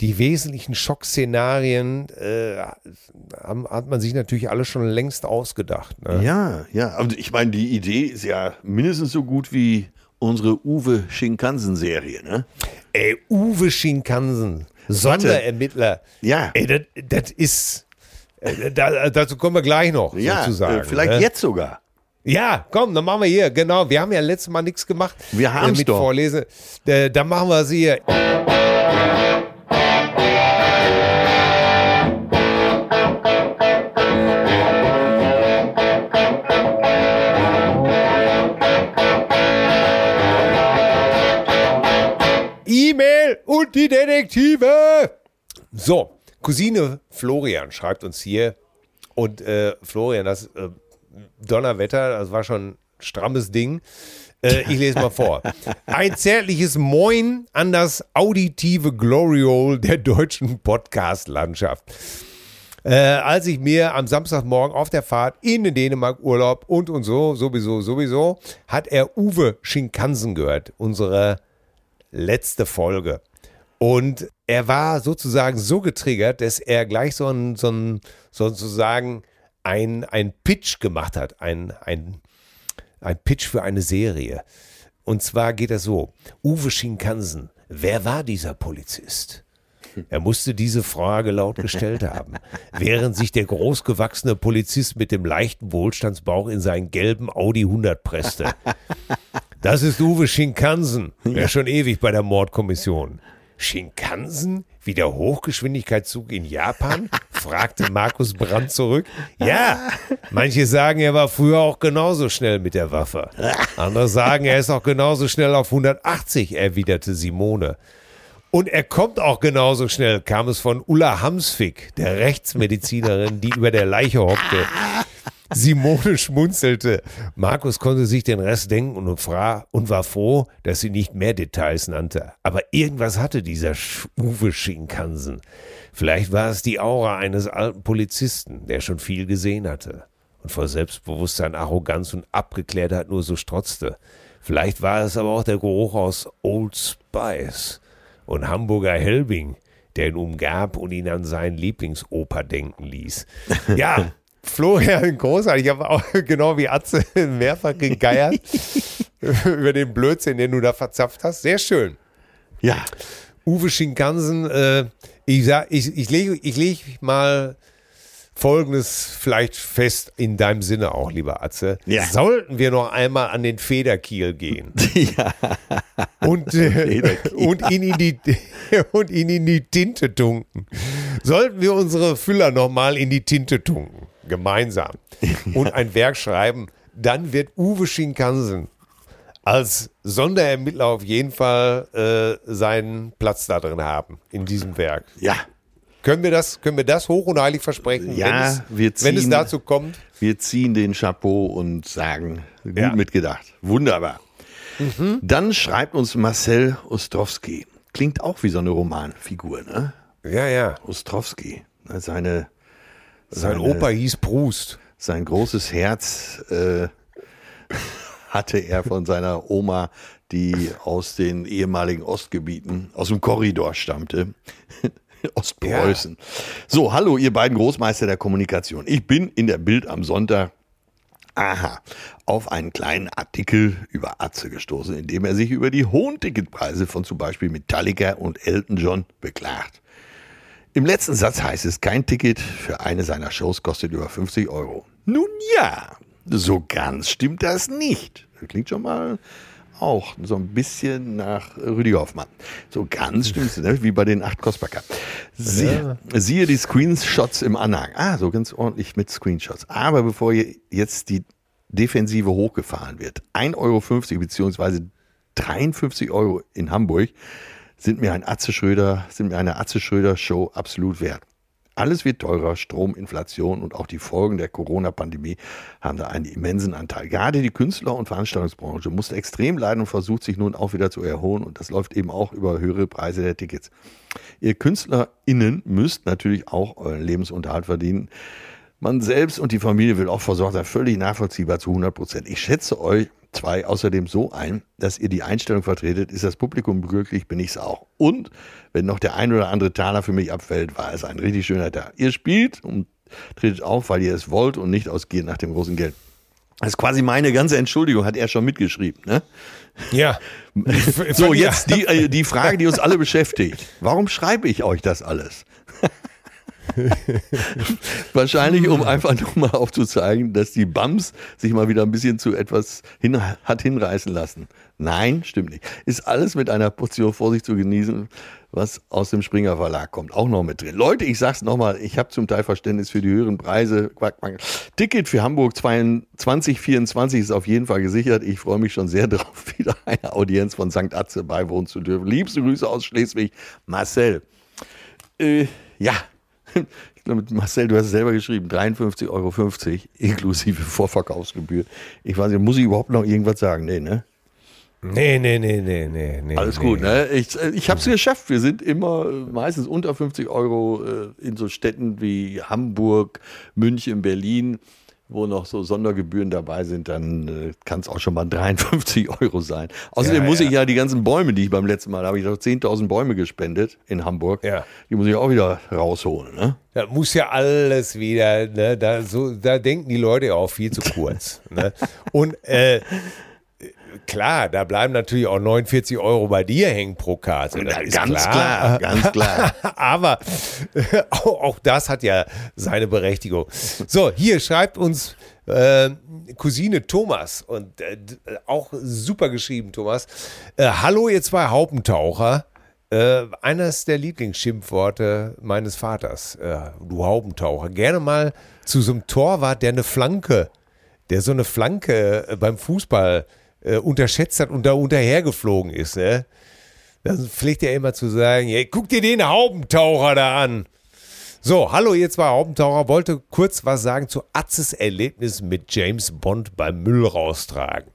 C: die wesentlichen Schockszenarien äh, haben, hat man sich natürlich alle schon längst ausgedacht. Ne?
B: Ja, ja. Und ich meine, die Idee ist ja mindestens so gut wie unsere Uwe Shinkansen-Serie, ne?
C: Ey, Uwe Shinkansen, Sonderermittler.
B: Ja.
C: Ey, das, ist, äh, da, dazu kommen wir gleich noch,
B: Ja,
C: sozusagen.
B: äh, vielleicht
C: ne?
B: jetzt sogar.
C: Ja, komm, dann machen wir hier, genau. Wir haben ja letztes Mal nichts gemacht.
B: Wir haben's
C: mit
B: doch.
C: Vorlese. Äh, dann machen wir sie hier. E-Mail und die Detektive. So, Cousine Florian schreibt uns hier. Und äh, Florian, das äh, Donnerwetter, das war schon ein strammes Ding. Äh, ich lese mal vor. Ein zärtliches Moin an das auditive Gloriole der deutschen Podcast-Landschaft. Äh, als ich mir am Samstagmorgen auf der Fahrt in den Dänemark Urlaub und und so, sowieso, sowieso, hat er Uwe Schinkansen gehört, unsere letzte Folge. Und er war sozusagen so getriggert, dass er gleich so ein, so ein sozusagen ein, ein Pitch gemacht hat, ein, ein, ein Pitch für eine Serie. Und zwar geht das so: Uwe Schinkansen, wer war dieser Polizist? Er musste diese Frage laut gestellt haben, während sich der großgewachsene Polizist mit dem leichten Wohlstandsbauch in seinen gelben Audi 100 presste. Das ist Uwe Shinkansen, der ist schon ewig bei der Mordkommission. Shinkansen? Wie der Hochgeschwindigkeitszug in Japan? fragte Markus Brandt zurück. Ja, manche sagen, er war früher auch genauso schnell mit der Waffe. Andere sagen, er ist auch genauso schnell auf 180, erwiderte Simone. Und er kommt auch genauso schnell, kam es von Ulla Hamsvik, der Rechtsmedizinerin, die über der Leiche hockte. Simone schmunzelte. Markus konnte sich den Rest denken und, fra und war froh, dass sie nicht mehr Details nannte. Aber irgendwas hatte dieser Uwe Schinkansen. Vielleicht war es die Aura eines alten Polizisten, der schon viel gesehen hatte und vor Selbstbewusstsein, Arroganz und Abgeklärtheit nur so strotzte. Vielleicht war es aber auch der Geruch aus Old Spice und Hamburger Helbing, der ihn umgab und ihn an seinen Lieblingsoper denken ließ. Ja, Florian, großartig. Ich habe auch genau wie Atze mehrfach gegeiert über den Blödsinn, den du da verzapft hast. Sehr schön.
B: Ja.
C: Uwe Shinkansen, äh, ich, sag, ich, ich lege ich leg mal Folgendes vielleicht fest in deinem Sinne auch, lieber Atze.
B: Ja.
C: Sollten wir noch einmal an den Federkiel gehen
B: ja.
C: und, äh,
B: Federkiel.
C: und, ihn in die, und ihn in die Tinte tunken, sollten wir unsere Füller noch mal in die Tinte tunken, gemeinsam, und ein Werk schreiben, dann wird Uwe Shinkansen als Sonderermittler auf jeden Fall äh, seinen Platz da drin haben, in diesem Werk.
B: Ja.
C: Können wir das, können wir das hoch und heilig versprechen,
B: Ja,
C: wenn, es,
B: wir
C: wenn es
B: ziehen-
C: dazu kommt?
B: Wir ziehen den Chapeau und sagen, gut
C: Ja.
B: mitgedacht. Wunderbar. Dann schreibt uns Marcel Ostrowski. Klingt auch wie so eine Romanfigur, ne?
C: Ja, ja.
B: Ostrowski. Seine,
C: Sein Opa hieß Proust.
B: sein großes Herz äh, hatte er von seiner Oma, die aus den ehemaligen Ostgebieten, aus dem Korridor stammte. Ostpreußen. So, hallo, ihr beiden Großmeister der Kommunikation. Ich bin in der Bild am Sonntag Aha, auf einen kleinen Artikel über Atze gestoßen, in dem er sich über die hohen Ticketpreise von zum Beispiel Metallica und Elton John beklagt. Im letzten Satz heißt es, kein Ticket für eine seiner Shows kostet über 50 Euro. Nun ja, so ganz stimmt das nicht. Klingt schon mal auch so ein bisschen nach Rüdi Hoffmann. So ganz stimmt es, ne? wie bei den acht Kostbacker. Sie, ja. Siehe die Screenshots im Anhang. Ah, so ganz ordentlich mit Screenshots. Aber bevor jetzt die Defensive hochgefahren wird, 1,50 Euro beziehungsweise 53 Euro in Hamburg sind mir ein Atze Schröder, sind mir eine Atze Schröder Show absolut wert. Alles wird teurer, Strom, Inflation und auch die Folgen der Corona-Pandemie haben da einen immensen Anteil. Gerade die Künstler- und Veranstaltungsbranche musste extrem leiden und versucht sich nun auch wieder zu erholen und das läuft eben auch über höhere Preise der Tickets. Ihr KünstlerInnen müsst natürlich auch euren Lebensunterhalt verdienen. Man selbst und die Familie will auch versorgt sein, völlig nachvollziehbar zu 100 Prozent. Ich schätze euch zwei außerdem so ein, dass ihr die Einstellung vertretet, ist das Publikum glücklich, bin ich es auch. Und wenn noch der ein oder andere Taler für mich abfällt, war es ein richtig schöner Tag. Ihr spielt und tretet auf, weil ihr es wollt und nicht ausgeht nach dem großen Geld. Das ist quasi meine ganze Entschuldigung, hat er schon mitgeschrieben. Ne?
C: Ja.
B: so, jetzt die, äh, die Frage, die uns alle beschäftigt. Warum schreibe ich euch das alles? Wahrscheinlich, um einfach nur mal aufzuzeigen, dass die Bams sich mal wieder ein bisschen zu etwas hin, hat hinreißen lassen. Nein, stimmt nicht. Ist alles mit einer Portion Vorsicht zu genießen, was aus dem Springer Verlag kommt. Auch noch mit drin. Leute, ich sag's nochmal, ich habe zum Teil Verständnis für die höheren Preise. Ticket für Hamburg 2024 ist auf jeden Fall gesichert. Ich freue mich schon sehr darauf, wieder eine Audienz von St. Atze beiwohnen zu dürfen. Liebste Grüße aus Schleswig, Marcel. Äh, ja, ich glaube, Marcel, du hast es selber geschrieben, 53,50 Euro inklusive Vorverkaufsgebühr. Ich weiß nicht, muss ich überhaupt noch irgendwas sagen? Nee, ne?
C: Nee, nee, nee, nee, nee. nee
B: Alles gut, ne? Ich, ich habe es geschafft. Wir sind immer meistens unter 50 Euro äh, in so Städten wie Hamburg, München, Berlin wo noch so Sondergebühren dabei sind, dann äh, kann es auch schon mal 53 Euro sein. Außerdem ja, muss ja. ich ja die ganzen Bäume, die ich beim letzten Mal habe ich doch 10.000 Bäume gespendet in Hamburg. Ja. Die muss ich auch wieder rausholen. Ne?
C: Da muss ja alles wieder, ne? da, so, da denken die Leute auch viel zu kurz. ne? Und äh, klar, da bleiben natürlich auch 49 Euro bei dir hängen pro Karte.
B: ganz klar. klar. ganz klar.
C: Aber auch, auch, das hat ja seine Berechtigung. So, hier schreibt uns äh, Cousine Thomas und äh, auch super geschrieben, Thomas. Äh, Hallo, ihr zwei Haupentaucher. Äh, eines der Lieblingsschimpfworte meines Vaters, äh, du Haubentaucher. Gerne mal zu so einem Torwart, der eine Flanke, der so eine Flanke äh, beim Fußball äh, unterschätzt hat und da unterhergeflogen ist, ne? Dann pflegt er immer zu sagen, hey, guck dir den Haubentaucher da an. So, hallo ihr zwei Haubentaucher, wollte kurz was sagen zu Atzes Erlebnis mit James Bond beim Müll raustragen.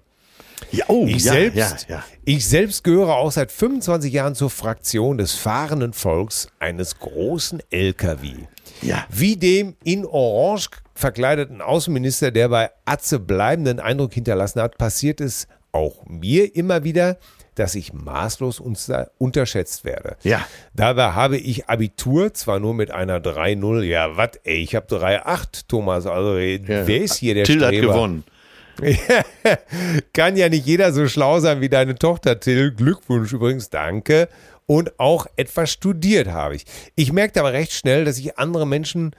C: Ja, oh, ich, ja, selbst, ja, ich selbst gehöre auch seit 25 Jahren zur Fraktion des fahrenden Volks eines großen LKW. Ja. Wie dem in Orange verkleideten Außenminister, der bei Atze bleibenden Eindruck hinterlassen hat, passiert es auch mir immer wieder, dass ich maßlos unterschätzt werde. Ja. Dabei habe ich Abitur, zwar nur mit einer 3-0, ja, was, ey, ich habe 3-8, Thomas, also ja. wer ist hier der
B: Till Streber? hat gewonnen.
C: Kann ja nicht jeder so schlau sein wie deine Tochter, Till. Glückwunsch übrigens, danke. Und auch etwas studiert habe ich. Ich merkte aber recht schnell, dass ich andere Menschen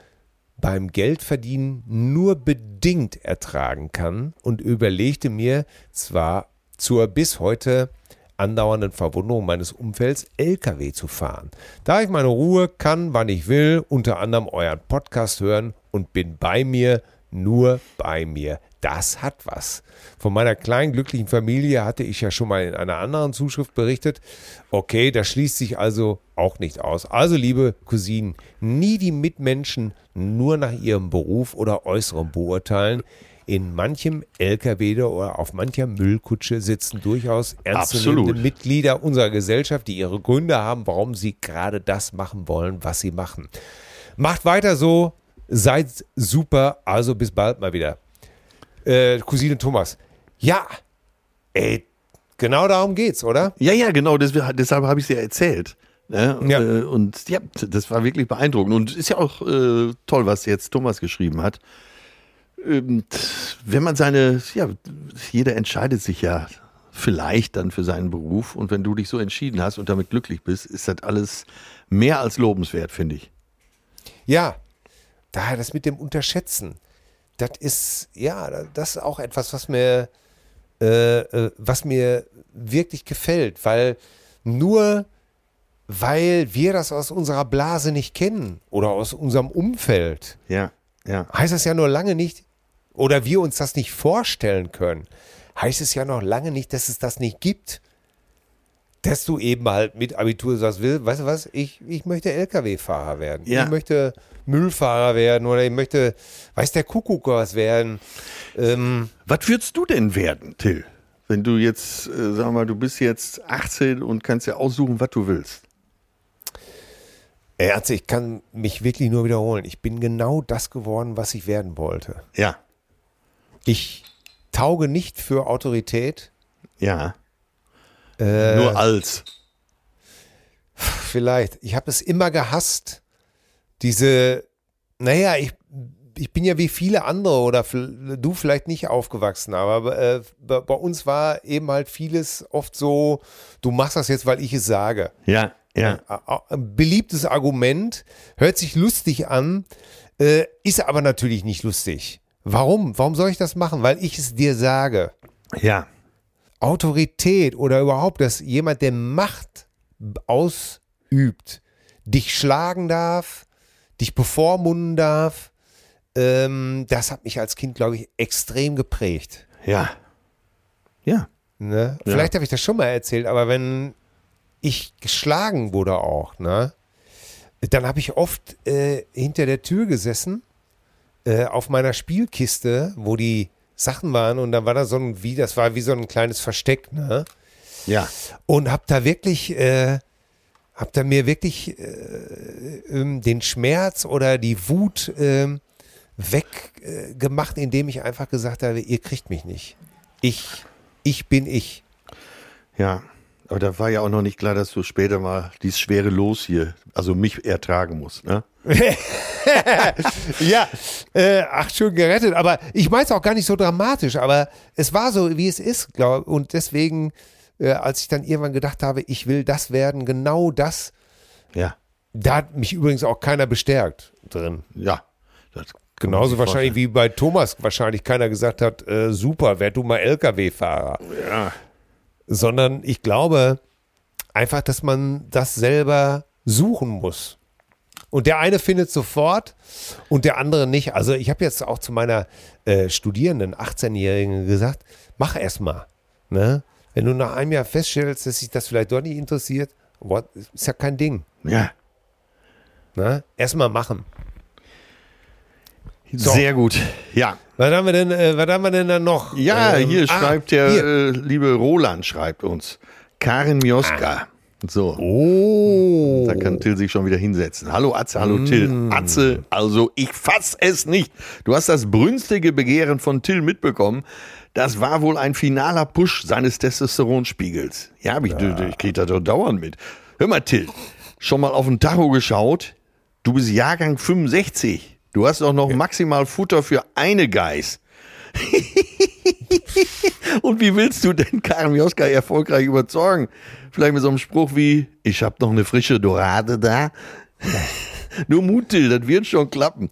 C: beim Geldverdienen nur bedingt ertragen kann und überlegte mir zwar zur bis heute andauernden Verwunderung meines Umfelds LKW zu fahren. Da ich meine Ruhe kann, wann ich will, unter anderem euren Podcast hören und bin bei mir, nur bei mir. Das hat was. Von meiner kleinen glücklichen Familie hatte ich ja schon mal in einer anderen Zuschrift berichtet. Okay, das schließt sich also auch nicht aus. Also, liebe Cousinen, nie die Mitmenschen nur nach ihrem Beruf oder Äußerem beurteilen. In manchem LKW oder auf mancher Müllkutsche sitzen durchaus ernstzunehmende Mitglieder unserer Gesellschaft, die ihre Gründe haben, warum sie gerade das machen wollen, was sie machen. Macht weiter so, seid super, also bis bald mal wieder. Äh, Cousine Thomas. Ja, ey, genau darum geht's, oder?
B: Ja, ja, genau, deshalb, deshalb habe ich es ja erzählt. Ne? Ja. Äh, und ja, das war wirklich beeindruckend. Und ist ja auch äh, toll, was jetzt Thomas geschrieben hat. Ähm, wenn man seine, ja, jeder entscheidet sich ja vielleicht dann für seinen Beruf. Und wenn du dich so entschieden hast und damit glücklich bist, ist das alles mehr als lobenswert, finde ich.
C: ja, daher das mit dem Unterschätzen, das ist, ja, das ist auch etwas, was mir, äh, äh, was mir wirklich gefällt, weil nur weil wir das aus unserer Blase nicht kennen oder aus unserem Umfeld,
B: Ja, ja.
C: heißt das ja nur lange nicht, oder wir uns das nicht vorstellen können, heißt es ja noch lange nicht, dass es das nicht gibt. Dass du eben halt mit Abitur sagst, will, weißt du was, ich, ich möchte LKW-Fahrer werden.
B: Ja.
C: Ich möchte Müllfahrer werden oder ich möchte, weiß der Kuckuck was werden. Ähm,
B: Was würdest du denn werden, Till? Wenn du jetzt, äh, sag mal, du bist jetzt 18 und kannst ja aussuchen, was du willst.
C: ey, also ich kann mich wirklich nur wiederholen. Ich bin genau das geworden, was ich werden wollte.
B: Ja,
C: Ich tauge nicht für Autorität.
B: ja.
C: Äh,
B: Nur als.
C: Vielleicht. Ich habe es immer gehasst. Diese, naja, ich, ich bin ja wie viele andere oder du vielleicht nicht aufgewachsen, aber äh, bei, bei uns war eben halt vieles oft so, du machst das jetzt, weil ich es sage.
B: Ja, ja.
C: Ein- Ein beliebtes Argument, hört sich lustig an, äh, ist aber natürlich nicht lustig. Warum? Warum soll ich das machen? Weil ich es dir sage.
B: Ja,
C: Autorität oder überhaupt, dass jemand, der Macht ausübt, dich schlagen darf, dich bevormunden darf, ähm, das hat mich als Kind, glaube ich, extrem geprägt.
B: ja. Ja.
C: Ne? Vielleicht habe ich das schon mal erzählt, aber wenn ich geschlagen wurde auch, ne, dann habe ich oft äh, hinter der Tür gesessen äh, auf meiner Spielkiste, wo die Sachen waren und dann war da so ein, wie, das war wie so ein kleines Versteck, ne?
B: Ja.
C: und hab da wirklich, äh, hab da mir wirklich äh, ähm, den Schmerz oder die Wut weggemacht, äh, gemacht, indem ich einfach gesagt habe, ihr kriegt mich nicht. Ich, ich bin ich.
B: Ja. Aber da war ja auch noch nicht klar, dass du später mal dieses schwere Los hier, also mich ertragen musst, ne?
C: Ja, äh, ach, schön gerettet. Aber ich meine es auch gar nicht so dramatisch, aber es war so, wie es ist, glaube Und deswegen, äh, als ich dann irgendwann gedacht habe, ich will das werden, genau das,
B: Ja.
C: da hat mich übrigens auch keiner bestärkt drin.
B: Ja. Das
C: Genauso wahrscheinlich
B: vorstellen.
C: wie bei Thomas wahrscheinlich keiner gesagt hat, äh, super, werd du mal LKW-Fahrer.
B: Ja.
C: Sondern ich glaube einfach, dass man das selber suchen muss. Und der eine findet sofort und der andere nicht. Also ich habe jetzt auch zu meiner äh, Studierenden, 18-Jährigen gesagt, mach erst mal. Ne? Wenn du nach einem Jahr feststellst, dass sich das vielleicht doch nicht interessiert, what, ist ja kein Ding.
B: Ja.
C: Ne? Erstmal machen. So.
B: Sehr gut. Ja.
C: Was haben wir denn, äh, was haben wir denn dann noch?
B: Ja,
C: Ähm,
B: hier
C: ah,
B: schreibt der
C: hier.
B: äh, liebe Roland schreibt uns. Karin Mioska. So.
C: Oh.
B: Da kann Till sich schon wieder hinsetzen. Hallo Atze, hallo Till. Atze, also ich fass es nicht. Du hast das brünstige Begehren von Till mitbekommen. Das war wohl ein finaler Push seines Testosteronspiegels. Ja, ich, ich krieg das doch dauernd mit. Hör mal, Till, schon mal auf den Tacho geschaut? Du bist Jahrgang 65. Du hast doch noch maximal Futter für eine Geiß. Und wie willst du denn Karin Mioska erfolgreich überzeugen? Vielleicht mit so einem Spruch wie, ich hab noch eine frische Dorade da. Nur Mut, Till, das wird schon klappen.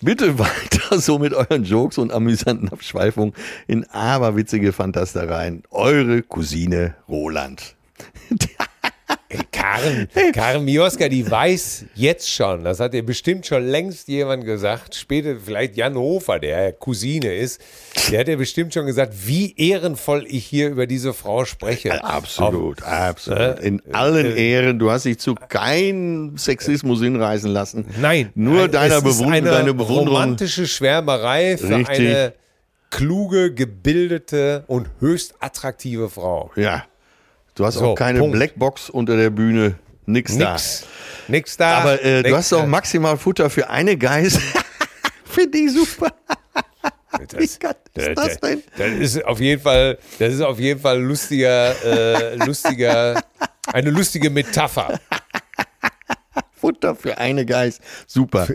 B: Bitte weiter so mit euren Jokes und amüsanten Abschweifungen in aberwitzige Fantastereien. Eure Cousine Roland.
C: Karen, Karen Mioska, die weiß jetzt schon, das hat ihr bestimmt schon längst jemand gesagt, später vielleicht Jan Hofer, der Cousine ist, der hat ja bestimmt schon gesagt, wie ehrenvoll ich hier über diese Frau spreche.
B: Absolut, absolut.
C: äh,
B: In allen Ehren, du hast dich zu keinem Sexismus hinreißen lassen.
C: Nein,
B: Nur
C: nein,
B: deiner
C: es ist
B: Bewund
C: eine
B: deine Bewunderung.
C: romantische Schwärmerei für
B: Richtig.
C: eine kluge, gebildete und höchst attraktive Frau.
B: Ja. Du hast
C: So,
B: auch keine
C: Punkt.
B: Blackbox unter der Bühne. Nix, da.
C: Nix, nix da.
B: Aber äh, du
C: nix
B: hast doch
C: da.
B: maximal Futter für eine Geiß. Finde ich super. Wie geil ist das denn?
C: Das ist auf jeden Fall, das ist auf jeden Fall lustiger, äh, lustiger, eine lustige Metapher.
B: Futter für eine Geiß. Super.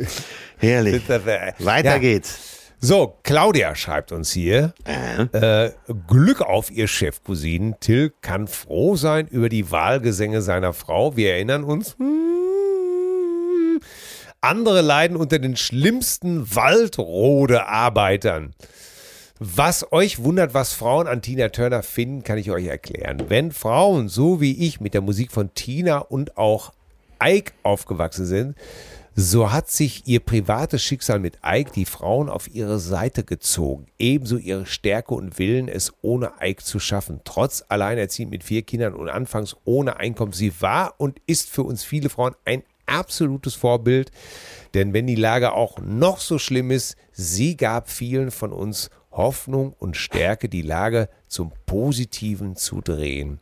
B: Herrlich. Weiter
C: Ja.
B: geht's.
C: So, Claudia schreibt uns hier, äh, Glück auf ihr Chefcousinen. Till kann froh sein über die Wahlgesänge seiner Frau. Wir erinnern uns. hm, andere leiden unter den schlimmsten Waldrodearbeitern. Was euch wundert, was Frauen an Tina Turner finden, kann ich euch erklären. Wenn Frauen so wie ich mit der Musik von Tina und auch Ike aufgewachsen sind, so hat sich ihr privates Schicksal mit Ike die Frauen auf ihre Seite gezogen. Ebenso ihre Stärke und Willen, es ohne Ike zu schaffen. Trotz alleinerziehend mit vier Kindern und anfangs ohne Einkommen. Sie war und ist für uns viele Frauen ein absolutes Vorbild. Denn wenn die Lage auch noch so schlimm ist, sie gab vielen von uns Hoffnung und Stärke, die Lage zum Positiven zu drehen.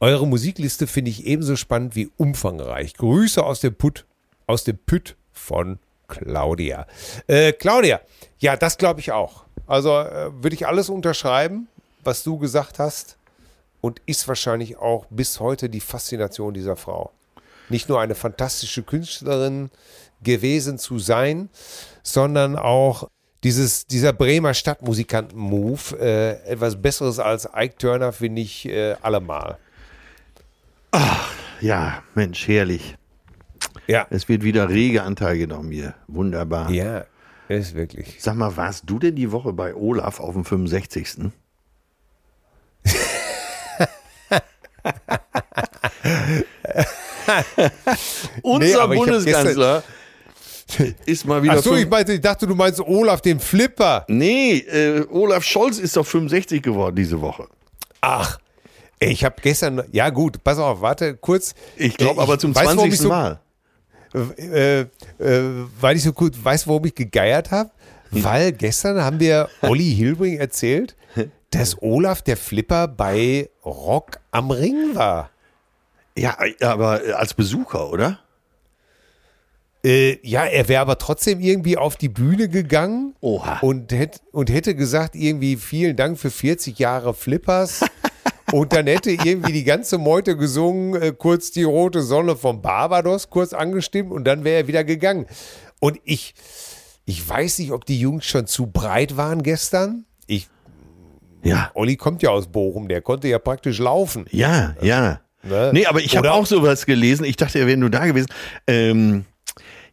C: Eure Musikliste finde ich ebenso spannend wie umfangreich. Grüße aus dem Put aus dem Püt von Claudia. Äh, Claudia, ja, das glaube ich auch. Also äh, würde ich alles unterschreiben, was du gesagt hast. Und ist wahrscheinlich auch bis heute die Faszination dieser Frau. Nicht nur eine fantastische Künstlerin gewesen zu sein, sondern auch dieses, dieser Bremer Stadtmusikanten-Move. Äh, etwas Besseres als Ike Turner finde ich äh, allemal.
B: Ach, ja, Mensch, herrlich.
C: Ja.
B: Es wird wieder rege Anteil genommen hier. Wunderbar.
C: Ja, ist wirklich.
B: Sag mal, warst du denn die Woche bei Olaf auf dem 65.? Unser
C: hab
B: Bundeskanzler ist mal wieder.
C: Ach so,
B: fünf-
C: ich, meinte, ich dachte, du meinst Olaf, den Flipper.
B: nee, äh, Olaf Scholz ist doch 65 geworden diese Woche.
C: Ach, ich habe gestern, ja gut, pass auf, warte kurz.
B: Ich glaube
C: Äh,
B: aber zum
C: weiß, warum
B: 20.
C: ich so,
B: Mal.
C: Äh, äh, weil ich so gut weiß, warum ich gegeiert habe. Weil gestern haben wir Olli Hilbring erzählt, dass Olaf der Flipper bei Rock am Ring war.
B: Ja, aber als Besucher, oder?
C: Äh, ja, er wäre aber trotzdem irgendwie auf die Bühne gegangen
B: Oha.
C: und, hätt, und hätte gesagt, irgendwie vielen Dank für 40 Jahre Flippers. und dann hätte irgendwie die ganze Meute gesungen, äh, kurz die rote Sonne vom Barbados, kurz angestimmt und dann wäre er wieder gegangen. Und ich, ich weiß nicht, ob die Jungs schon zu breit waren gestern. Ich,
B: Ja.
C: Olli kommt ja aus Bochum, der konnte ja praktisch laufen.
B: Ja, ja.
C: Ne?
B: Nee, aber ich habe auch sowas gelesen. Ich dachte, er wäre nur da gewesen. Ähm,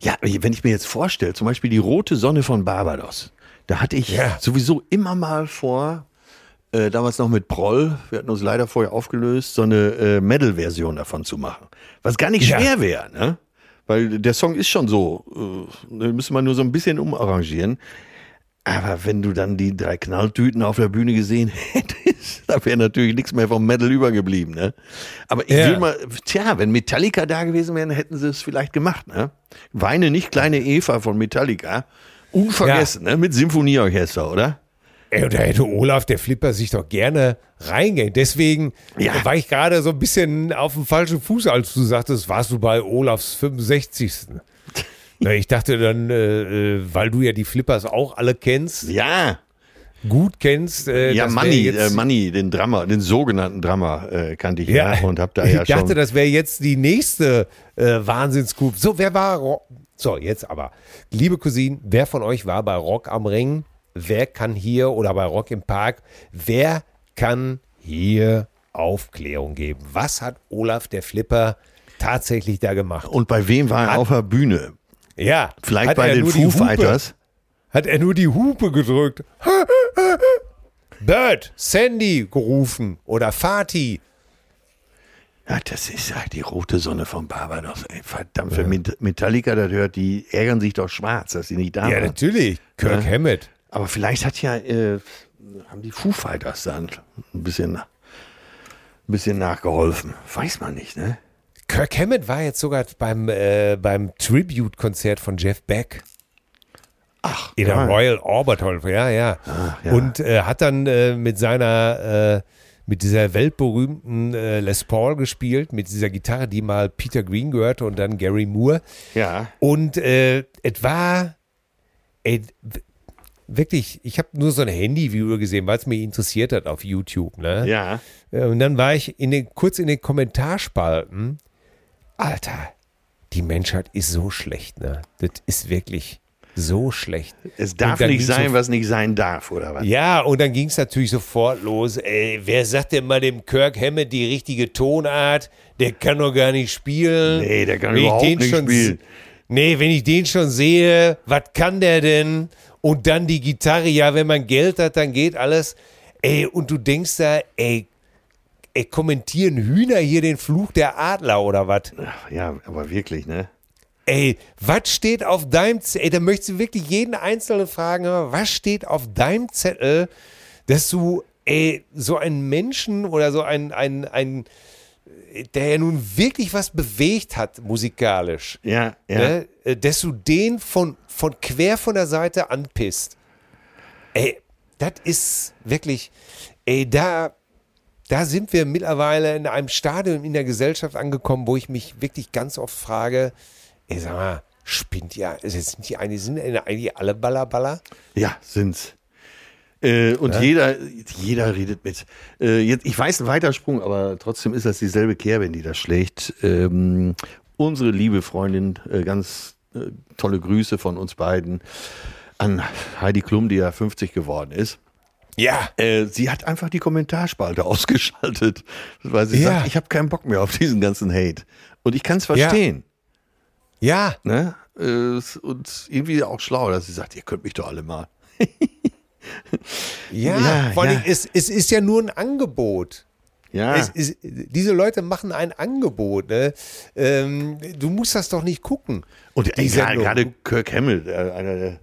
B: ja, wenn ich mir jetzt vorstelle, zum Beispiel die rote Sonne von Barbados, da hatte ich
C: Ja.
B: sowieso immer mal vor, äh, damals noch mit Proll, wir hatten uns leider vorher aufgelöst, so eine äh, Metal-Version davon zu machen. Was gar nicht
C: Ja.
B: schwer wäre, ne? Weil der Song ist schon so, äh, müsste man nur so ein bisschen umarrangieren. Aber wenn du dann die drei Knalltüten auf der Bühne gesehen hättest, da wäre natürlich nichts mehr vom Metal übergeblieben, ne? Aber ich
C: Ja.
B: will mal, tja, wenn Metallica da gewesen wären, hätten sie es vielleicht gemacht, ne? Weine nicht, kleine Eva von Metallica. Unvergessen, ne? Mit Symphonieorchester, oder?
C: Ey, da hätte Olaf, der Flipper, sich doch gerne reingehen. Deswegen
B: Ja.
C: war ich gerade so ein bisschen auf dem falschen Fuß, als du sagtest, warst du bei Olafs 65. Na, ich dachte dann, äh, äh, weil du ja die Flippers auch alle kennst,
B: Ja.
C: gut kennst. Äh,
B: Ja, Manni, äh, Manni, den Drummer, den sogenannten Drummer äh, kannte ich ja,
C: Ja,
B: und hab da
C: ich
B: ja
C: dachte,
B: schon.
C: das wäre jetzt die nächste äh, Wahnsinnscoup. So, wer war So, jetzt aber. Liebe Cousinen, wer von euch war bei Rock am Ring? Wer kann hier oder bei Rock im Park? Wer kann hier Aufklärung geben? Was hat Olaf der Flipper tatsächlich da gemacht?
B: und bei wem war er auf der Bühne?
C: Ja,
B: Vielleicht bei den Foo Fighters.
C: Hat er nur die Hupe gedrückt? Bird, Sandy gerufen oder Fatih.
B: Ja, das ist ja die rote Sonne von Barbados. Ey, verdammt, für Met- Metallica, das hört, die ärgern sich doch schwarz, dass sie nicht da
C: Ja,
B: waren.
C: natürlich. Kirk
B: Ja.
C: Hammett.
B: Aber vielleicht hat ja, äh, haben die Foo Fighters dann ein bisschen, ein bisschen nachgeholfen. Weiß man nicht, ne?
C: Kirk Hammett war jetzt sogar beim, äh, beim Tribute-Konzert von Jeff Beck.
B: Ach,
C: In der
B: ja.
C: Royal Albert Hall, ja, ja.
B: ja.
C: Und äh, hat dann äh, mit seiner, äh, mit dieser weltberühmten äh, Les Paul gespielt, mit dieser Gitarre, die mal Peter Green gehörte und dann Gary Moore.
B: Ja.
C: Und äh, es war ey, wirklich, ich habe nur so ein Handy-Video gesehen, weil es mich interessiert hat auf YouTube. Ne?
B: Ja.
C: Äh, Und dann war ich in den, kurz in den Kommentarspalten. Alter, die Menschheit ist so schlecht, ne? Das ist wirklich so schlecht.
B: Es darf nicht sein, was nicht sein darf, oder was?
C: Ja, und dann ging es natürlich sofort los. Ey, wer sagt denn mal dem Kirk Hammett die richtige Tonart? Der kann doch gar nicht spielen.
B: Nee, der kann
C: Wenn ich
B: überhaupt
C: den
B: nicht
C: schon
B: spielen.
C: Nee, wenn ich den schon sehe, was kann der denn? Und dann die Gitarre, ja, wenn man Geld hat, dann geht alles. Ey, und du denkst da, ey, ey kommentieren Hühner hier den Fluch der Adler oder was?
B: Ja, aber wirklich, ne?
C: Ey, was steht auf deinem Zettel? Ey, da möchtest du wirklich jeden Einzelnen fragen, was steht auf deinem Zettel, dass du, ey, so einen Menschen oder so ein, ein, ein, der ja nun wirklich was bewegt hat musikalisch,
B: Ja, ja.
C: ne, äh, dass du den von, von quer von der Seite anpisst. Ey, das ist wirklich, ey, da, da sind wir mittlerweile in einem Stadium in der Gesellschaft angekommen, wo ich mich wirklich ganz oft frage, ey, sag mal, spinnt ja, sind die eigentlich, sind eigentlich alle Ballerballer?
B: Ja, sind's. Äh, und jeder, jeder redet mit. Äh, jetzt, ich weiß, ein Weitersprung, aber trotzdem ist das dieselbe Kerbe, die da schlägt. Ähm, unsere liebe Freundin, äh, ganz äh, tolle Grüße von uns beiden an Heidi Klum, die ja 50 geworden ist.
C: Ja.
B: Äh, sie hat einfach die Kommentarspalte ausgeschaltet, weil sie
C: Ja.
B: sagt, ich habe keinen Bock mehr auf diesen ganzen Hate. Und ich kann es verstehen.
C: Ja.
B: Ne? Äh, und irgendwie auch schlau, dass sie sagt, ihr könnt mich doch alle mal.
C: Ja,
B: Ja,
C: vor allem,
B: ja.
C: es, es ist ja nur ein Angebot.
B: Ja,
C: Es ist, diese Leute machen ein Angebot. Ne? Ähm, du musst das doch nicht gucken.
B: und
C: die
B: ey, gerade, gerade Kirk Hammel, der, einer der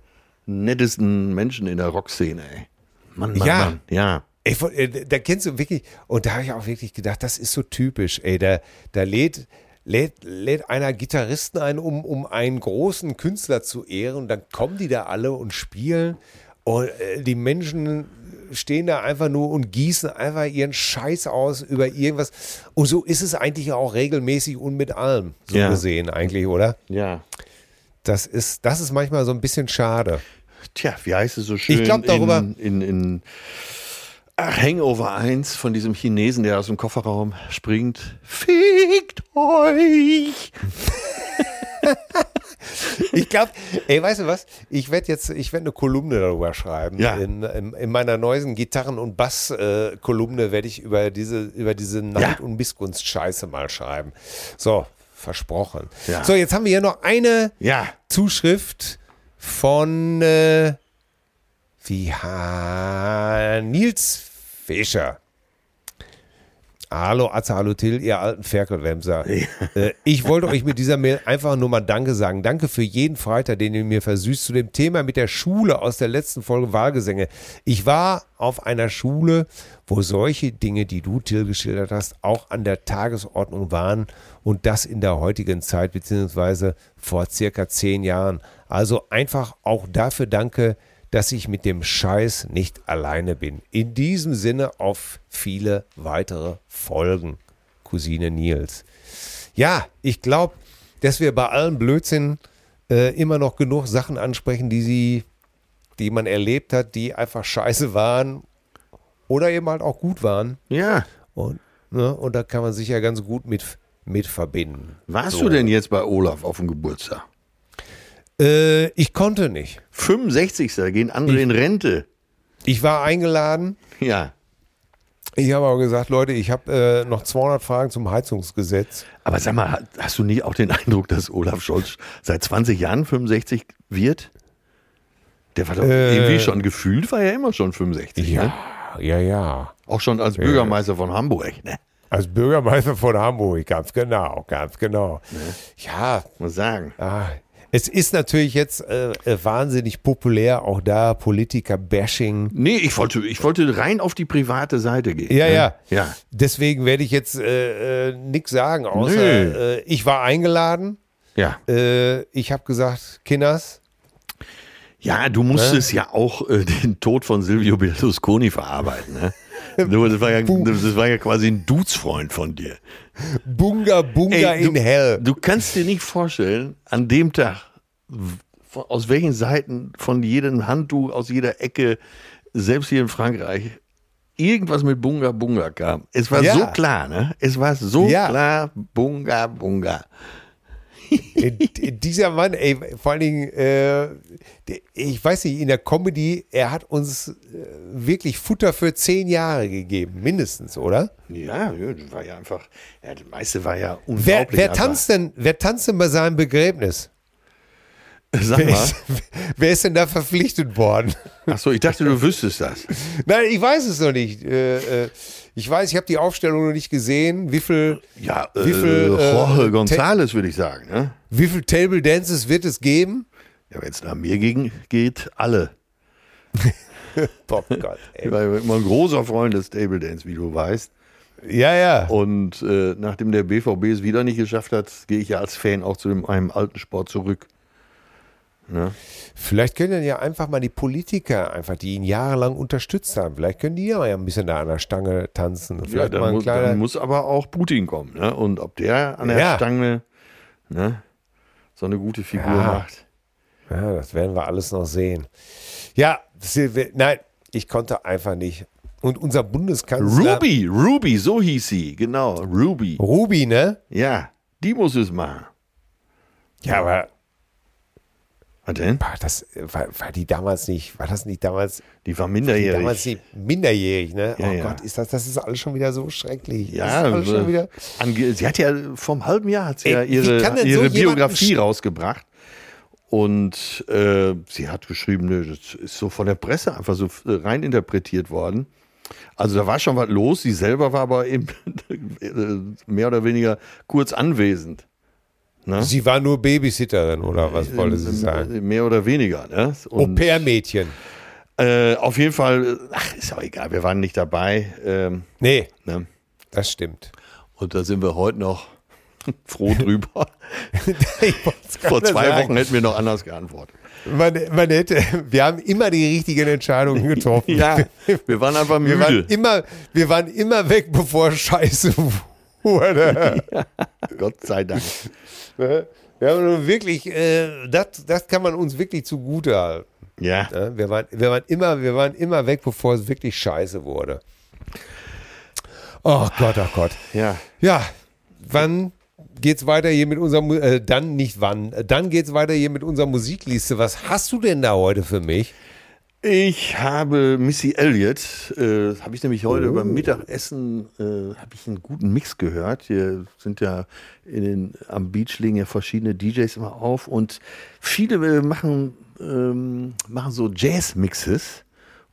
B: nettesten Menschen in der Rockszene, ey. Mann, Mann,
C: Ja.
B: Mann. Ja.
C: Ey, äh, da kennst du wirklich, und da habe ich auch wirklich gedacht, das ist so typisch, ey, da, da lädt, lädt, lädt einer Gitarristen ein, um, um einen großen Künstler zu ehren, und dann kommen die da alle und spielen, und äh, die Menschen stehen da einfach nur und gießen einfach ihren Scheiß aus über irgendwas. Und so ist es eigentlich auch regelmäßig und mit allem, so
B: Ja.
C: gesehen eigentlich, oder?
B: Ja.
C: Das ist, das ist manchmal so ein bisschen schade.
B: Tja, wie heißt es so schön?
C: Ich glaub, darüber-
B: In, in, in Hangover 1 von diesem Chinesen, der aus dem Kofferraum springt. Fickt euch!
C: Ich glaube, ey, weißt du was? Ich werde jetzt, ich werde eine Kolumne darüber schreiben.
B: Ja.
C: In, in, in meiner neuesten Gitarren- und Bass-Kolumne werde ich über diese, über diese Neid- und Missgunst-Scheiße mal schreiben. So, versprochen.
B: Ja.
C: So, jetzt haben wir hier noch eine
B: Ja.
C: Zuschrift von äh, wie ha, Nils Fischer. Hallo Atze, hallo Till, ihr alten Ferkelwemser. Äh, ich wollte euch mit dieser Mail einfach nur mal Danke sagen. Danke für jeden Freitag, den ihr mir versüßt zu dem Thema mit der Schule aus der letzten Folge Wahlgesänge. Ich war auf einer Schule, wo solche Dinge, die du, Till, geschildert hast, auch an der Tagesordnung waren und das in der heutigen Zeit, beziehungsweise vor circa zehn Jahren. Also einfach auch dafür danke, dass ich mit dem Scheiß nicht alleine bin. In diesem Sinne auf viele weitere Folgen, Cousine Nils. Ja, ich glaube, dass wir bei allem Blödsinn äh, immer noch genug Sachen ansprechen, die sie, die man erlebt hat, die einfach scheiße waren oder eben halt auch gut waren.
B: Ja.
C: Und, ne, und da kann man sich ja ganz gut mit, mit verbinden.
B: Warst
C: So.
B: du denn jetzt bei Olaf auf dem Geburtstag?
C: Äh, ich konnte nicht.
B: 65. Da gehen andere in Rente.
C: Ich war eingeladen.
B: Ja.
C: Ich habe aber gesagt, Leute, ich habe äh, noch 200 Fragen zum Heizungsgesetz.
B: Aber sag mal, hast du nie auch den Eindruck, dass Olaf Scholz seit 20 Jahren 65 wird? Der war doch
C: Äh.
B: irgendwie schon gefühlt, war er immer schon 65. Ne?
C: ja, ja.
B: Auch schon als Bürgermeister von Hamburg. Ne?
C: Als Bürgermeister von Hamburg, ganz genau, ganz genau. Ja,
B: Muss sagen.
C: ah, es ist natürlich jetzt äh, äh, wahnsinnig populär, auch da Politiker-Bashing.
B: Nee, ich wollte, ich wollte rein auf die private Seite gehen.
C: Ja,
B: ne?
C: ja.
B: Ja.
C: Deswegen werde ich jetzt äh, äh, nichts sagen, außer äh, ich war eingeladen.
B: Ja.
C: Äh, ich habe gesagt, Kinders,
B: Ja, du musstest ja auch äh, den Tod von Silvio Berlusconi verarbeiten. Ne? Das, war ja, das war ja quasi ein Dudesfreund von dir.
C: Bunga Bunga
B: Ey,
C: in
B: du,
C: Hell.
B: Du kannst dir nicht vorstellen, an dem Tag, aus welchen Seiten, von jedem Handtuch, aus jeder Ecke, selbst hier in Frankreich, irgendwas mit Bunga Bunga kam. Es war
C: Ja.
B: so klar, ne? Es war so
C: Ja.
B: klar, Bunga Bunga.
C: Äh, d- dieser Mann, ey, vor allen Dingen, äh, ich weiß nicht, in der Comedy, er hat uns äh, wirklich Futter für zehn Jahre gegeben, mindestens, oder?
B: Ja, war ja einfach, ja, das meiste war ja
C: Wer,
B: unglaublich.
C: wer,
B: aber-
C: tanzt denn, wer tanzt denn bei seinem Begräbnis?
B: Sag
C: Wer
B: mal.
C: ist, wer ist denn da verpflichtet worden?
B: Achso, ich dachte, du wüsstest das.
C: Nein, ich weiß es noch nicht. Äh, äh, ich weiß, ich habe die Aufstellung noch nicht gesehen. Wie viel,
B: Ja,
C: Wie
B: äh,
C: viel, äh,
B: Jorge González würde ich sagen. Ne?
C: wie viel Table Dances wird es geben?
B: Ja, wenn es nach mir ging, geht alle.
C: Oh Gott,
B: Ich
C: ey.
B: war ja immer ein großer Freund des Table Dance, wie du weißt.
C: Ja, ja.
B: Und nachdem der BVB es wieder nicht geschafft hat, gehe ich ja als Fan auch zu dem, einem alten Sport zurück. Ne?
C: Vielleicht können dann ja einfach mal die Politiker, einfach die ihn jahrelang unterstützt haben, vielleicht können die ja mal ein bisschen da an der Stange tanzen.
B: Ja, dann, muss, dann muss aber auch Putin kommen. Ne? Und ob der an der
C: Ja.
B: Stange ne, so eine gute Figur
C: Ja.
B: macht.
C: Ja, das werden wir alles noch sehen. Ja, nein, ich konnte einfach nicht. Und unser Bundeskanzler.
B: Ruby, Ruby, so hieß sie, genau, Ruby.
C: Ruby, ne?
B: Ja, die muss es machen.
C: Ja, aber
B: Was denn?
C: war das war, war die damals nicht, war das nicht damals,
B: Die war
C: die
B: minderjährig.
C: damals nicht minderjährig, ne?
B: Ja,
C: oh
B: ja.
C: Gott, ist das, das ist alles schon wieder so schrecklich.
B: Ja,
C: das ist alles schon
B: äh,
C: wieder.
B: ange- sie hat ja vor einem halben Jahr hat sie
C: Ey,
B: ja ihre,
C: so
B: ihre
C: jemanden
B: Biografie rausgebracht. Und äh, sie hat geschrieben, nö, das ist so von der Presse einfach so äh, rein interpretiert worden. Also da war schon was los, sie selber war aber eben äh, mehr oder weniger kurz anwesend. Ne?
C: Sie war nur Babysitterin, oder was wollte sie sagen?
B: Äh, Mehr oder weniger. Ne?
C: Au-pair-Mädchen.
B: äh, auf jeden Fall, äh, ach, ist auch egal, wir waren nicht dabei. Ähm,
C: Nee,
B: ne?
C: das stimmt.
B: Und da sind wir heute noch froh drüber. Vor zwei
C: sagen.
B: Wochen hätten wir noch anders geantwortet.
C: Man, man hätte, wir haben immer die richtigen Entscheidungen getroffen.
B: Ja, wir waren einfach
C: Wir waren
B: müde.
C: immer, wir waren immer weg, bevor Scheiße wurde.
B: Gott sei Dank.
C: Ne? Wir haben nun wirklich, äh, das, das kann man uns wirklich zugute halten.
B: Ja,
C: Ne? Wir, waren, wir, waren immer, wir waren immer weg, bevor es wirklich scheiße wurde. Oh Gott, oh Gott.
B: ja.
C: Ja, wann geht's weiter hier mit unserer, äh, dann nicht wann, äh, dann geht's weiter hier mit unserer Musikliste. Was hast du denn da heute für mich?
B: Ich habe Missy Elliott, äh, habe ich nämlich heute
C: Oh.
B: beim Mittagessen, äh, habe ich einen guten Mix gehört. Hier sind ja in den, am Beach legen ja verschiedene DJs immer auf und viele äh, machen, ähm, machen so Jazz-Mixes.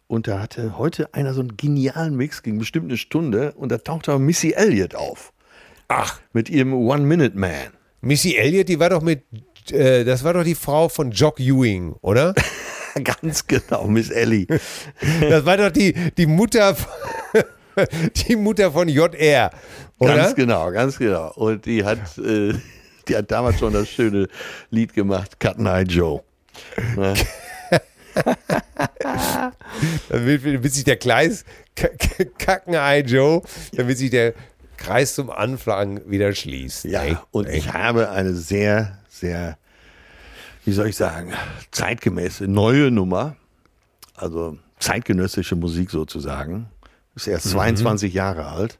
B: Und da hatte heute einer so einen genialen Mix, ging bestimmt eine Stunde und da tauchte aber Missy Elliott auf.
C: Ach,
B: Mit ihrem One-Minute-Man.
C: Missy Elliott, die war doch mit, äh, das war doch die Frau von Jock Ewing, oder?
B: Ganz genau, Miss Ellie.
C: Das war doch die, die Mutter, von- die Mutter von JR, oder?
B: Ganz genau, ganz genau. Und die hat, äh, die hat damals schon das schöne Lied gemacht, Cut Eye Joe. Ne?
C: Damit, sich der Kreis, K- K- Kacken-Eye Joe, damit sich der Kreis zum Anfang wieder schließt.
B: Ja,
C: Ey,
B: und
C: ey.
B: ich habe eine sehr, sehr, wie soll ich sagen, zeitgemäße neue Nummer, also zeitgenössische Musik sozusagen. Ist erst 22 Jahre alt,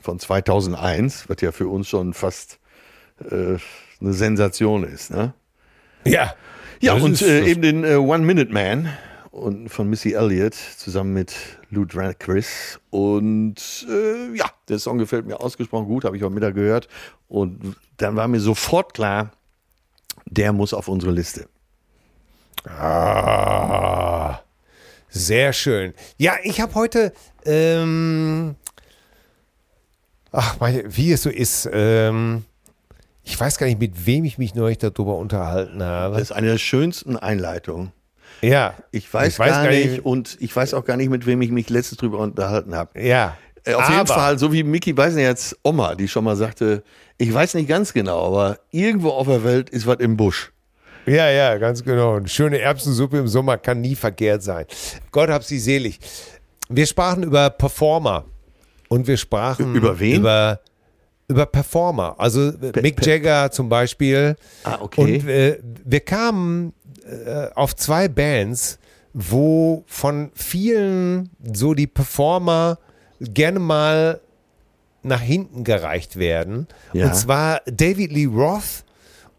B: von 2001, was ja für uns schon fast äh, eine Sensation ist. Ne?
C: Ja.
B: Ja,
C: Das
B: und äh, eben den äh, One Minute Man und von Missy Elliott zusammen mit Lou Chris. Und äh, ja, der Song gefällt mir ausgesprochen gut, habe ich heute Mittag gehört. Und dann war mir sofort klar, der muss auf unsere Liste.
C: Ah, sehr schön. Ja, ich habe heute, ähm, ach, meine, wie es so ist, ähm, ich weiß gar nicht, mit wem ich mich neulich darüber unterhalten habe.
B: Das ist eine der schönsten Einleitungen.
C: ja,
B: Ich weiß, gar, nicht, und ich weiß auch gar nicht, mit wem ich mich letztens drüber unterhalten habe.
C: Ja,
B: Äh, Auf jeden
C: aber-
B: Fall, so wie Mickey Beisenherz Oma, die schon mal sagte, ich weiß nicht ganz genau, aber irgendwo auf der Welt ist was im Busch.
C: Ja, ja, ganz genau. Eine schöne Erbsensuppe im Sommer kann nie verkehrt sein. Gott hab sie selig. Wir sprachen über Performer und wir sprachen
B: Über wen?
C: Über, über Performer. Also äh, Mick Jagger zum Beispiel.
B: Ah, okay.
C: Und äh, wir kamen äh, auf zwei Bands, wo von vielen so die Performer gerne mal nach hinten gereicht werden.
B: Ja.
C: Und zwar David Lee Roth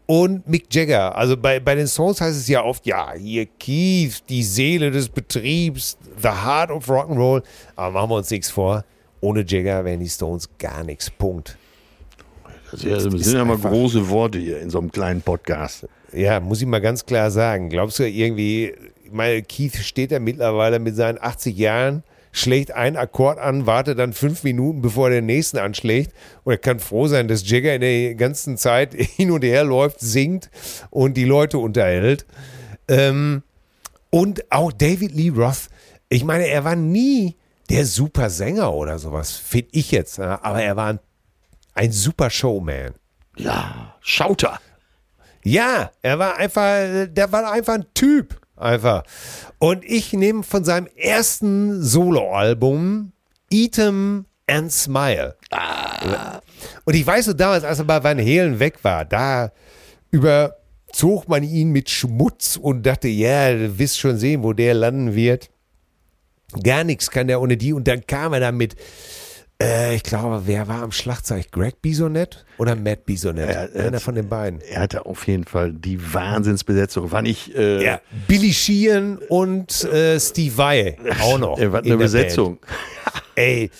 C: und Mick Jagger. Also bei, bei den Songs heißt es ja oft, ja, hier Keith, die Seele des Betriebs, the heart of Rock'n'Roll. Aber machen wir uns nichts vor. Ohne Jagger wären die Stones gar nichts. Punkt.
B: Das, ja, das sind ja mal große Worte hier in so einem kleinen Podcast.
C: ja, muss ich mal ganz klar sagen. Glaubst du irgendwie, ich meine, Keith steht da mittlerweile mit seinen 80 Jahren, schlägt einen Akkord an, wartet dann fünf Minuten, bevor er den nächsten anschlägt. Und er kann froh sein, dass Jagger in der ganzen Zeit hin und her läuft, singt und die Leute unterhält. Ähm, und auch David Lee Roth. Ich meine, er war nie der super Sänger oder sowas, finde ich jetzt. ne? Aber er war ein, ein super Showman.
B: Ja, Schauter.
C: Ja, er war einfach, der war einfach ein Typ. Einfach. Und ich nehme von seinem ersten Soloalbum Eat 'em and Smile. Und ich weiß so damals, als er bei Van Halen weg war, da überzog man ihn mit Schmutz und dachte, ja, du wirst schon sehen, wo der landen wird. Gar nichts kann der ohne die. Und dann kam er dann mit, äh, ich glaube, wer war am Schlagzeug? Greg Bisonet oder Matt Bisonet?
B: Ja, äh,
C: Einer von den beiden.
B: Er hatte auf jeden Fall die Wahnsinnsbesetzung. War nicht. Äh,
C: Ja, Billy Sheehan und äh, Steve Vai auch noch.
B: Er war
C: in
B: eine Besetzung.
C: Ey.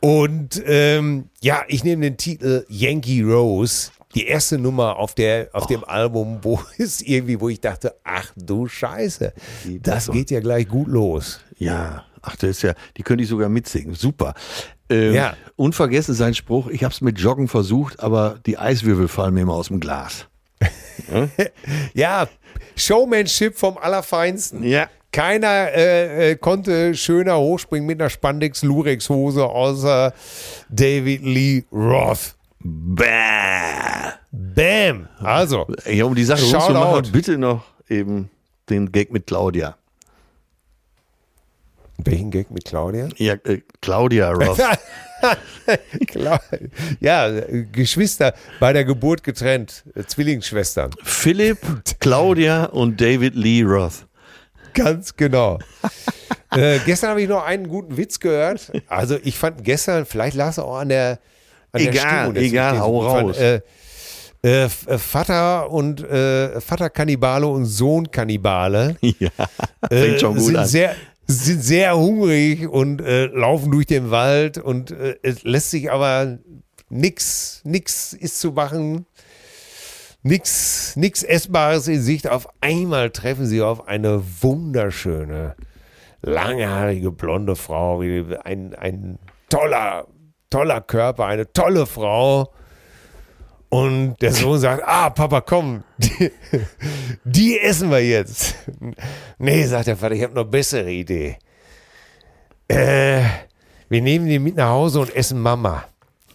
C: Und ähm, ja, ich nehme den Titel Yankee Rose. Die erste Nummer auf, der, auf dem Album, wo es irgendwie, wo ich dachte, ach du Scheiße, das geht ja gleich gut los.
B: Ja, ach, das ist ja, die könnte ich sogar mitsingen. Super. Ähm,
C: Ja.
B: Unvergessen sein Spruch, ich habe es mit Joggen versucht, aber die Eiswürfel fallen mir immer aus dem Glas.
C: Ja, Showmanship vom Allerfeinsten.
B: Ja.
C: Keiner äh, äh, konnte schöner hochspringen mit einer Spandex-Lurex-Hose außer David Lee Roth.
B: Bäh.
C: Bam! Also,
B: Ja, um die Sache
C: out.
B: bitte noch eben den Gag mit Claudia.
C: Welchen Gag mit Claudia?
B: Ja, äh, Claudia Roth.
C: Ja, Geschwister bei der Geburt getrennt, äh, Zwillingsschwestern.
B: Philipp, Claudia und David Lee Roth.
C: Ganz genau. äh, gestern habe ich noch einen guten Witz gehört. Also ich fand gestern, vielleicht lag es auch an der, an der
B: Egal,
C: Stimmung, dass ich
B: egal, hau
C: fand.
B: raus.
C: Äh, äh, F- äh, Vater und Vater Kannibale und Sohn Kannibale
B: Ja, fängt schon gut
C: sind
B: an.
C: sehr sind sehr hungrig und äh, laufen durch den Wald und äh, es lässt sich aber nix nix ist zu machen. Nix nix essbares in Sicht. Auf einmal treffen sie auf eine wunderschöne langhaarige blonde Frau ein ein toller toller Körper eine tolle Frau und der Sohn sagt, ah, Papa, komm, die, die essen wir jetzt. Nee, sagt der Vater, ich habe noch eine bessere Idee. Äh, wir nehmen die mit nach Hause und essen Mama.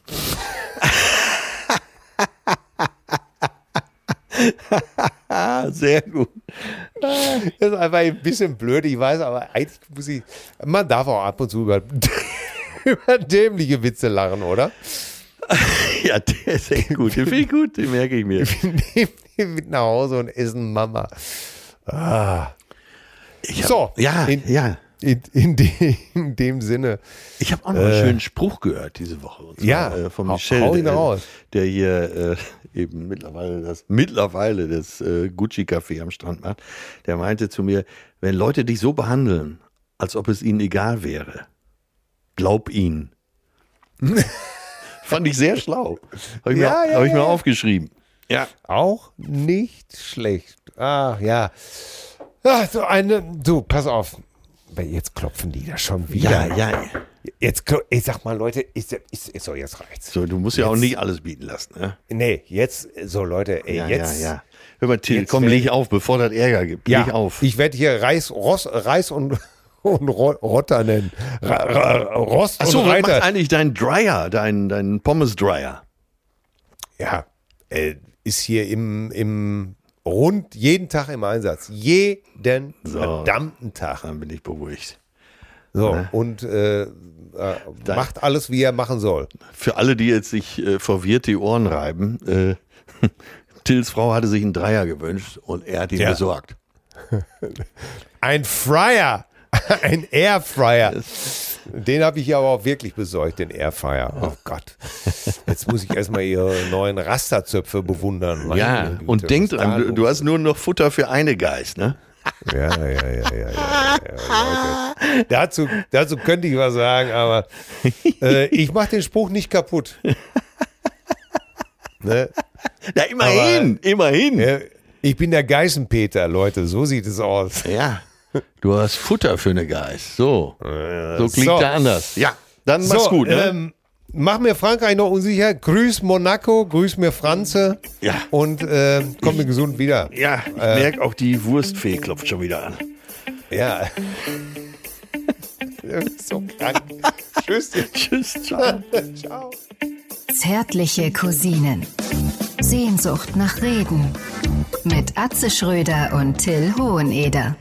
B: Sehr gut.
C: Das ist einfach ein bisschen blöd, ich weiß, aber eigentlich muss ich, man darf auch ab und zu über, über dämliche Witze lachen, oder?
B: Ja, der ist echt gut. Den finde ich gut, den merke ich mir.
C: Nehmen die mit nach Hause und essen Mama. Ah.
B: Hab,
C: So,
B: Ja,
C: in-
B: ja.
C: In, in, dem, in dem Sinne.
B: Ich habe auch noch einen schönen Spruch gehört diese Woche. Und zwar,
C: Äh. Ja,
B: äh, von
C: hau-
B: Michel,
C: hau ihn
B: der,
C: raus.
B: der hier äh, eben mittlerweile das, mittlerweile das äh, Gucci-Café am Strand macht. Der meinte zu mir, wenn Leute dich so behandeln, als ob es ihnen egal wäre, glaub ihnen. Fand ich sehr schlau. Habe ich,
C: Ja,
B: mir,
C: ja,
B: hab ich mir
C: ja.
B: aufgeschrieben. Ja.
C: Auch nicht schlecht. Ach ja. Ach, so eine, du, pass auf. Weil Jetzt klopfen die da schon wieder.
B: Ja, ja.
C: Jetzt, ich sag mal, Leute, ist, ist, ist so, jetzt reicht's.
B: So, du musst ja auch
C: Jetzt-
B: nicht alles bieten lassen. Ne?
C: Nee, jetzt, so Leute, ey,
B: Ja,
C: jetzt.
B: ja, ja. Hör mal, Till,
C: jetzt
B: komm, leg auf, bevor das Ärger gibt.
C: Ja,
B: Leg auf.
C: ich werde hier Reis, Ross, Reis und, und Ro- Rotter nennen. Rost
B: Achso,
C: und
B: was macht
C: Reiter.
B: eigentlich dein Dryer, dein, dein Pommes-Dryer?
C: Ja, äh, ist hier im, im rund jeden Tag im Einsatz. Jeden
B: So.
C: verdammten Tag.
B: Dann bin ich beruhigt.
C: So,
B: Ne?
C: und äh, äh, macht alles, wie er machen soll.
B: Für alle, die jetzt sich äh, verwirrt die Ohren reiben, äh, Tills Frau hatte sich einen Dreier gewünscht und er hat ihn
C: Ja.
B: besorgt.
C: Ein Fryer, ein Airfryer. Den habe ich ja aber auch wirklich besorgt, den Airfryer. Oh Gott. Jetzt muss ich erstmal ihre neuen Rasterzöpfe bewundern. Meine
B: Ja,
C: Güte,
B: und denk dran, du, du hast nur noch Futter für eine Geist, ne?
C: Ja, ja, ja, ja, ja, ja, Leute. Dazu, dazu könnte ich was sagen, aber äh, ich mache den Spruch nicht kaputt. Ne?
B: Ja, immerhin, immerhin.
C: Ja, Ich bin der Geißenpeter, Leute. So sieht es aus.
B: Ja. Du hast Futter für eine Geiß. So. So klingt
C: so.
B: er anders. Ja. Dann mach's
C: so,
B: gut, ne?
C: ähm, mach mir Frankreich noch unsicher. Grüß Monaco, grüß mir Franze.
B: Ja.
C: Und äh, komm mir gesund wieder.
B: ja, ich merke auch, die Wurstfee klopft schon wieder an.
C: Ja. so krank. Tschüss.
B: Tschüss, ciao.
C: Ciao.
A: Zärtliche Cousinen. Sehnsucht nach Reden. Mit Atze Schröder und Till Hoheneder.